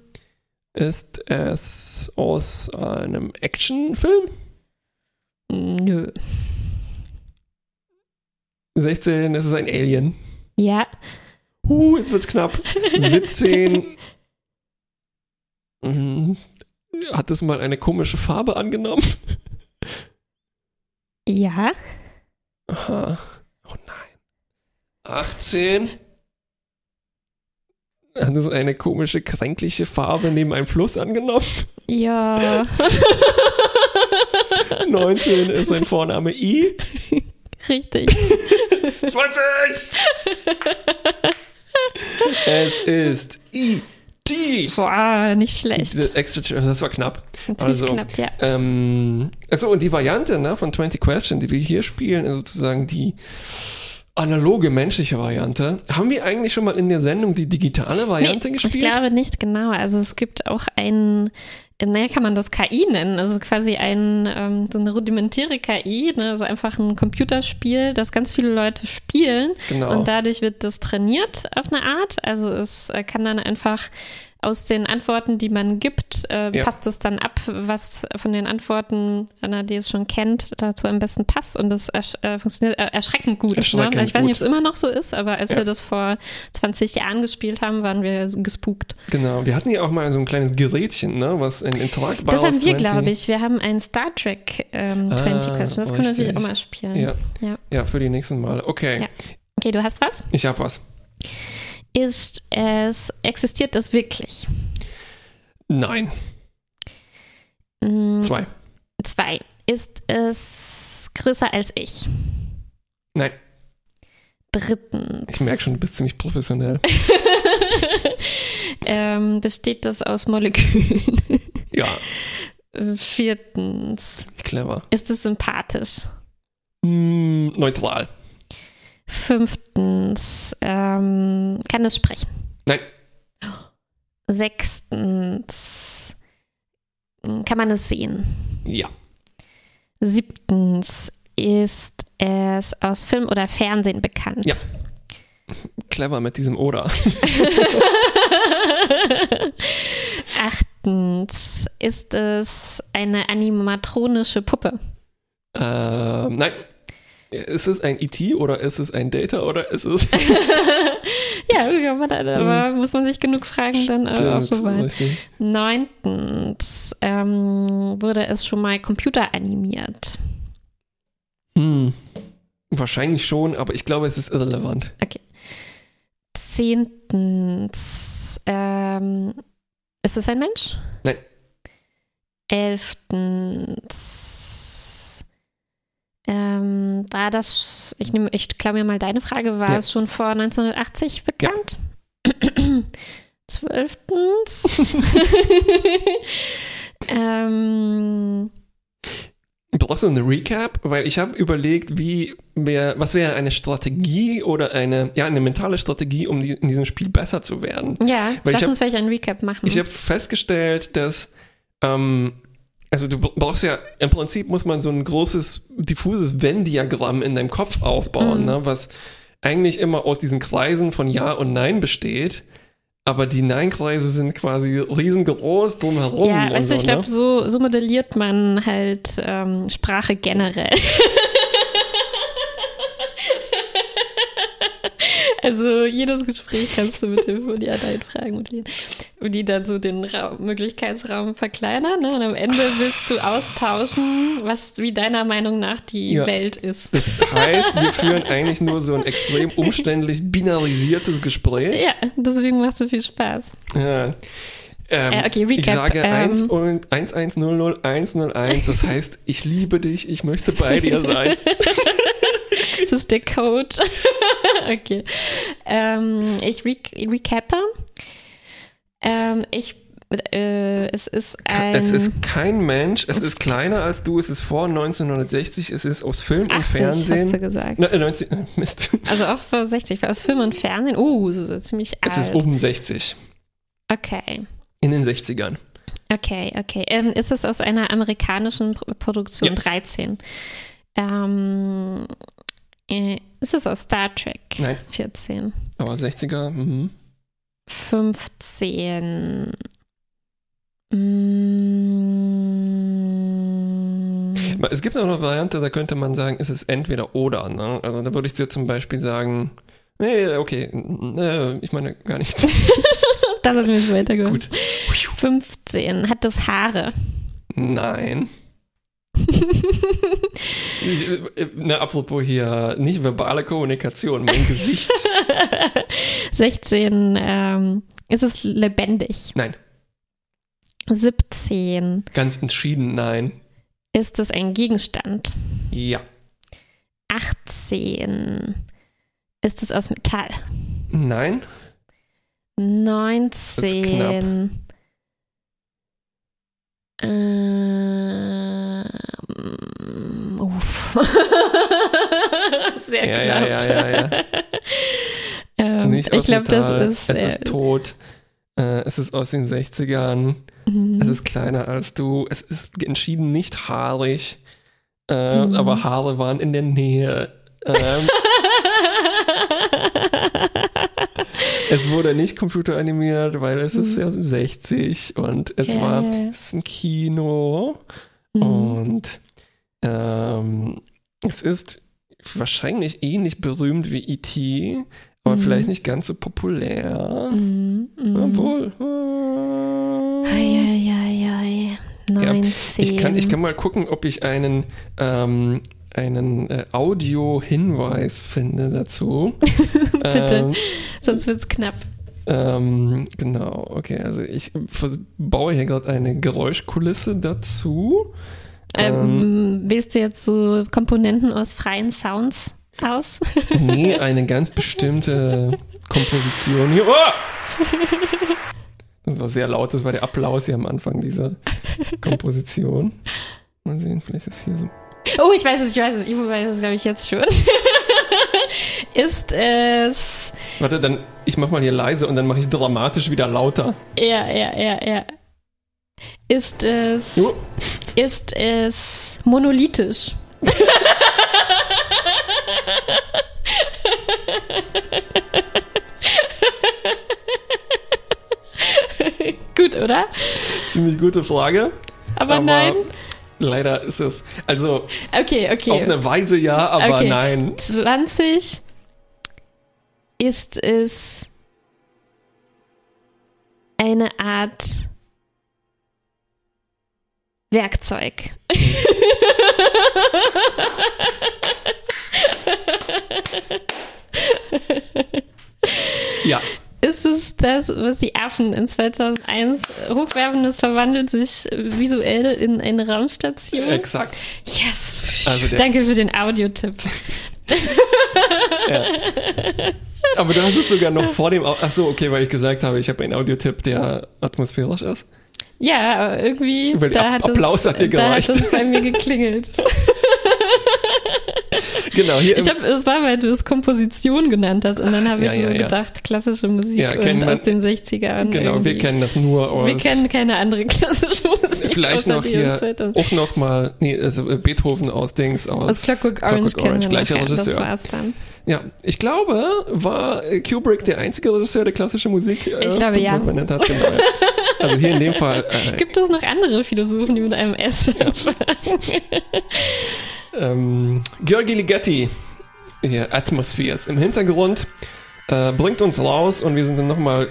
ist es aus einem Actionfilm? Nö. 16 ist es ein Alien. Ja. Uh, jetzt wird's knapp. 17 Mhm. hat es mal eine komische Farbe angenommen? Ja. Aha. Oh nein. 18. Hat es eine komische, kränkliche Farbe neben einem Fluss angenommen? Ja. 19 ist ein Vorname I. Richtig. 20! es ist I.T. Boah, nicht schlecht. Extra, das war knapp. Ziemlich also, knapp, ja. Ähm, also und die Variante ne, von 20 Question, die wir hier spielen, ist sozusagen die analoge menschliche Variante. Haben wir eigentlich schon mal in der Sendung die digitale Variante Nee, gespielt? Ich glaube nicht genau. Also es gibt auch ein, naja, kann man das KI nennen, also quasi ein, ähm, so eine rudimentäre KI, ne? also einfach ein Computerspiel, das ganz viele Leute spielen Genau. und dadurch wird das trainiert auf eine Art. Also es äh, kann dann einfach aus den Antworten, die man gibt, äh, Ja. passt es dann ab, was von den Antworten, Anna, die es schon kennt, dazu am besten passt. Und das ersch äh, funktioniert äh, erschreckend gut. Erschreckend ne? Ich weiß nicht, ob es immer noch so ist, aber als Ja. wir das vor 20 Jahren gespielt haben, waren wir gespukt. Genau, wir hatten ja auch mal so ein kleines Gerätchen, ne, was ein Interactbares Das haben wir, 20 glaube ich. Wir haben ein Star Trek ähm, 20 Ah, Questions. Das können wir natürlich auch mal spielen. Ja. Ja. Ja, für die nächsten Male. Okay. Okay, du hast was? ich hab was. Ist es, existiert es wirklich? Nein, Mm, zwei. Zwei. Ist es größer als ich? Nein, Drittens. ich merke schon, du bist ziemlich professionell. ähm, besteht das aus Molekülen? Ja, Viertens, clever. ist es sympathisch? Hm, neutral. Fünftens, ähm, kann es sprechen? Nein. Sechstens, kann man es sehen? Ja. Siebtens, ist es aus Film oder Fernsehen bekannt? Ja. Clever mit diesem Oder. Achtens, ist es eine animatronische Puppe? Ähm, nein. Ist es ein ET oder ist es ein Data oder ist es. Ja, aber, aber muss man sich genug Fragen dann äh, Stimmt, aufbewahren. Neuntens, ähm, wurde es schon mal computeranimiert? Hm. Wahrscheinlich schon, aber ich glaube, es ist irrelevant. Zehntens, ähm, ist es ein Mensch? Nein. Elftens, ähm, war das, ich nehme, ich klaue mir mal deine Frage, war Ja. es schon vor 1980 bekannt? Zwölftens, ähm, Brauchst du eine Recap? Weil ich habe überlegt, wie wär, was wäre eine Strategie oder eine, ja, eine mentale Strategie, um die, in diesem Spiel besser zu werden. ja, Weil lass ich hab- uns vielleicht einen Recap machen. Ich habe festgestellt, dass, ähm, also du brauchst ja, im Prinzip muss man so ein großes, diffuses Venn-Diagramm in deinem Kopf aufbauen, Mhm. ne, was eigentlich immer aus diesen Kreisen von Ja und Nein besteht. Aber die Nein-Kreise sind quasi riesengroß drumherum. ja, du, so, ich glaube, ne? so, so modelliert man halt ähm, Sprache generell. Also jedes Gespräch kannst du mit Hilfe von ja deinen Fragen. Und die dann so den Raum, Möglichkeitsraum verkleinern. Ne? Und am Ende willst du austauschen, was wie deiner Meinung nach die Ja. Welt ist. Das heißt, wir führen eigentlich nur so ein extrem umständlich binarisiertes Gespräch. Ja, deswegen macht es so viel Spaß. Ja. Ähm, Äh, okay, ich Recap, sage ähm. 1 und 1100101, das heißt, ich liebe dich, ich möchte bei dir sein. Das ist der Code. okay. Ähm, ich re recappe. Ähm, ich, äh, es ist ein. Es ist kein Mensch, es ist kleiner als du, es ist vor 1960, es ist aus Film und 80, hast du Fernsehen. gesagt. Na, äh, 19, äh, Mist. Also auch vor 60, aus Film und Fernsehen. Uh, so, so ziemlich Es alt. ist um 60, Okay. in den 60ern. Okay, okay. Ähm, ist es aus einer amerikanischen Pro Produktion Ja. 13? Ähm, äh, ist es aus Star Trek? Nein. 14. Aber 60er, mhm. 15. Mm, Es gibt auch eine Variante, da könnte man sagen, es ist entweder oder. Ne? Also da würde ich dir zum Beispiel sagen, nee, okay, äh, ich meine gar nichts. das hat mir schon weitergeholfen. Gut. 15. Hat das Haare? Nein. Ich, na, apropos hier, nicht verbale Kommunikation, mein Gesicht. 16. Ähm, ist es lebendig? Nein, 17. ganz entschieden nein. Ist es ein Gegenstand? Ja. 18. Ist es aus Metall? Nein. 19. Ähm, uff. Sehr Ja, knapp. ja, ja, ja, ja. ähm, Nicht ich aus glaube, das ist. Es äh, ist tot. Äh, es ist aus den 60ern. mhm. Es ist kleiner als du. Es ist entschieden nicht haarig. Äh, Mhm. Aber Haare waren in der Nähe. Ähm, es wurde nicht computeranimiert, weil es ist ja 60 und es Ja, war ja. es ist ein Kino. Mhm. Und ähm, es ist wahrscheinlich ähnlich berühmt wie E.T., aber Mhm. vielleicht nicht ganz so populär. Mhm, mhm. Obwohl. Eieiei. 19. Ich kann, ich kann mal gucken, ob ich einen, ähm, einen äh, Audio-Hinweis finde dazu. Bitte. Ähm, Sonst wird's knapp. ähm, genau, okay. Also ich baue hier gerade eine Geräuschkulisse dazu. Ähm, wählst du jetzt so Komponenten aus freien Sounds aus? Nee, eine ganz bestimmte Komposition hier. Oh! Das war sehr laut, das war der Applaus hier am Anfang dieser Komposition. Mal sehen, vielleicht ist hier so. Oh, ich weiß es, ich weiß es, ich weiß es, glaube ich, jetzt schon. ist es. Warte, dann, ich mach mal hier leise und dann mache ich dramatisch wieder lauter. Ja, ja, ja, ja. Ist es. Jo. Ist es monolithisch? Gut, oder? Ziemlich gute Frage. Aber, nein. Leider ist es. Also Okay, okay. auf eine Weise ja, aber Okay. nein. 20 ist es eine Art Werkzeug. Ja, Ist es das, was die Affen in 2001 hochwerfen? Das verwandelt sich visuell in eine Raumstation. exakt. Yes. Also Danke für den Audiotipp. Aber du hast es sogar noch vor dem. Au- Ach so, okay, weil ich gesagt habe, ich habe einen Audiotipp, der atmosphärisch ist. Ja, aber irgendwie. Weil da App- hat Applaus das, hat dir Da gereicht. hat das bei mir geklingelt. Genau, hier Ich hab, es war, weil du es Komposition genannt hast und dann habe ich Ja, so ja, ja. gedacht, klassische Musik Ja, und wir- aus den 60ern. genau, wir irgendwie. kennen das nur aus. Wir kennen keine andere klassische Musik. vielleicht noch hier aus 2000. auch noch mal, nee, also äh, Beethoven aus Dings aus, Aus Clockwork Orange, kennen wir gleicher ja, das Regisseur. war's dann. Ja, ich glaube, war äh, Kubrick der einzige Regisseur, der klassische Musik äh, Ich glaube, ja. verwendet hat. Genau, ja. Also hier in dem Fall äh, Gibt es noch andere Philosophen, die mit einem S anfangen? Ähm, Georgi Ligeti, hier Atmospheres im Hintergrund, äh, bringt uns raus und wir sind dann nochmal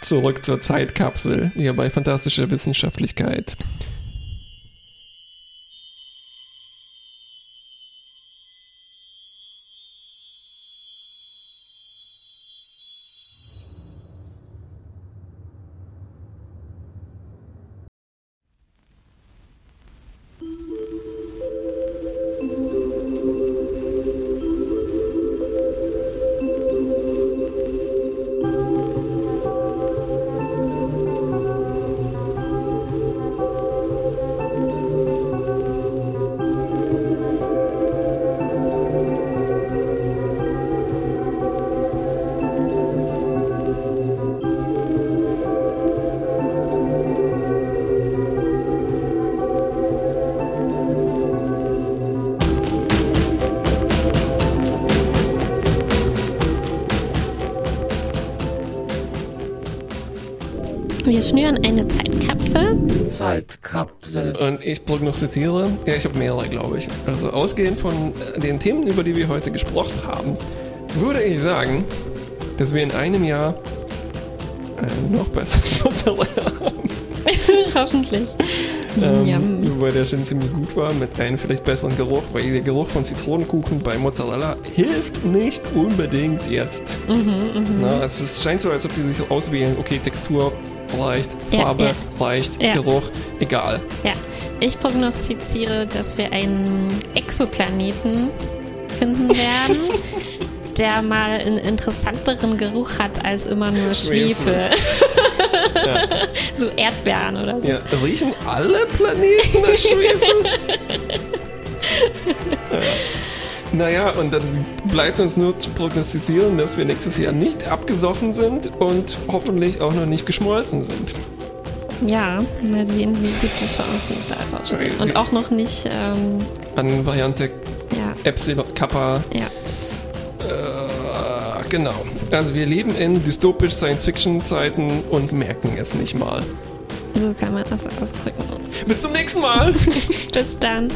zurück zur Zeitkapsel hier bei Fantastische Wissenschaftlichkeit. Prognostiziere, ja, ich habe mehrere, glaube ich. Also ausgehend von äh, den Themen, über die wir heute gesprochen haben, würde ich sagen, dass wir in einem Jahr einen noch besseren Mozzarella haben. Hoffentlich. Ähm, wobei der schon ziemlich gut war, mit einem vielleicht besseren Geruch, weil der Geruch von Zitronenkuchen bei Mozzarella hilft nicht unbedingt jetzt. Mhm, Na, es ist, scheint so, als ob die sich auswählen, okay, Textur reicht, Ja, Farbe ja. reicht, Ja. Geruch, egal. Ja, ich prognostiziere, dass wir einen Exoplaneten finden werden, der mal einen interessanteren Geruch hat als immer nur Schwefel. Schwefel. so Erdbeeren oder so. Ja, riechen alle Planeten nach Schwefel? ja. Naja, und dann bleibt uns nur zu prognostizieren, dass wir nächstes Jahr nicht abgesoffen sind und hoffentlich auch noch nicht geschmolzen sind. Ja, mal sehen, wie gut die Chancen darauf stehen. Und auch noch nicht, ähm, An Variante ja, Epsilon Kappa. ja. Äh, genau. Also wir leben in dystopisch Science-Fiction-Zeiten und merken es nicht mal. So kann man das ausdrücken. Bis zum nächsten Mal! Bis dann.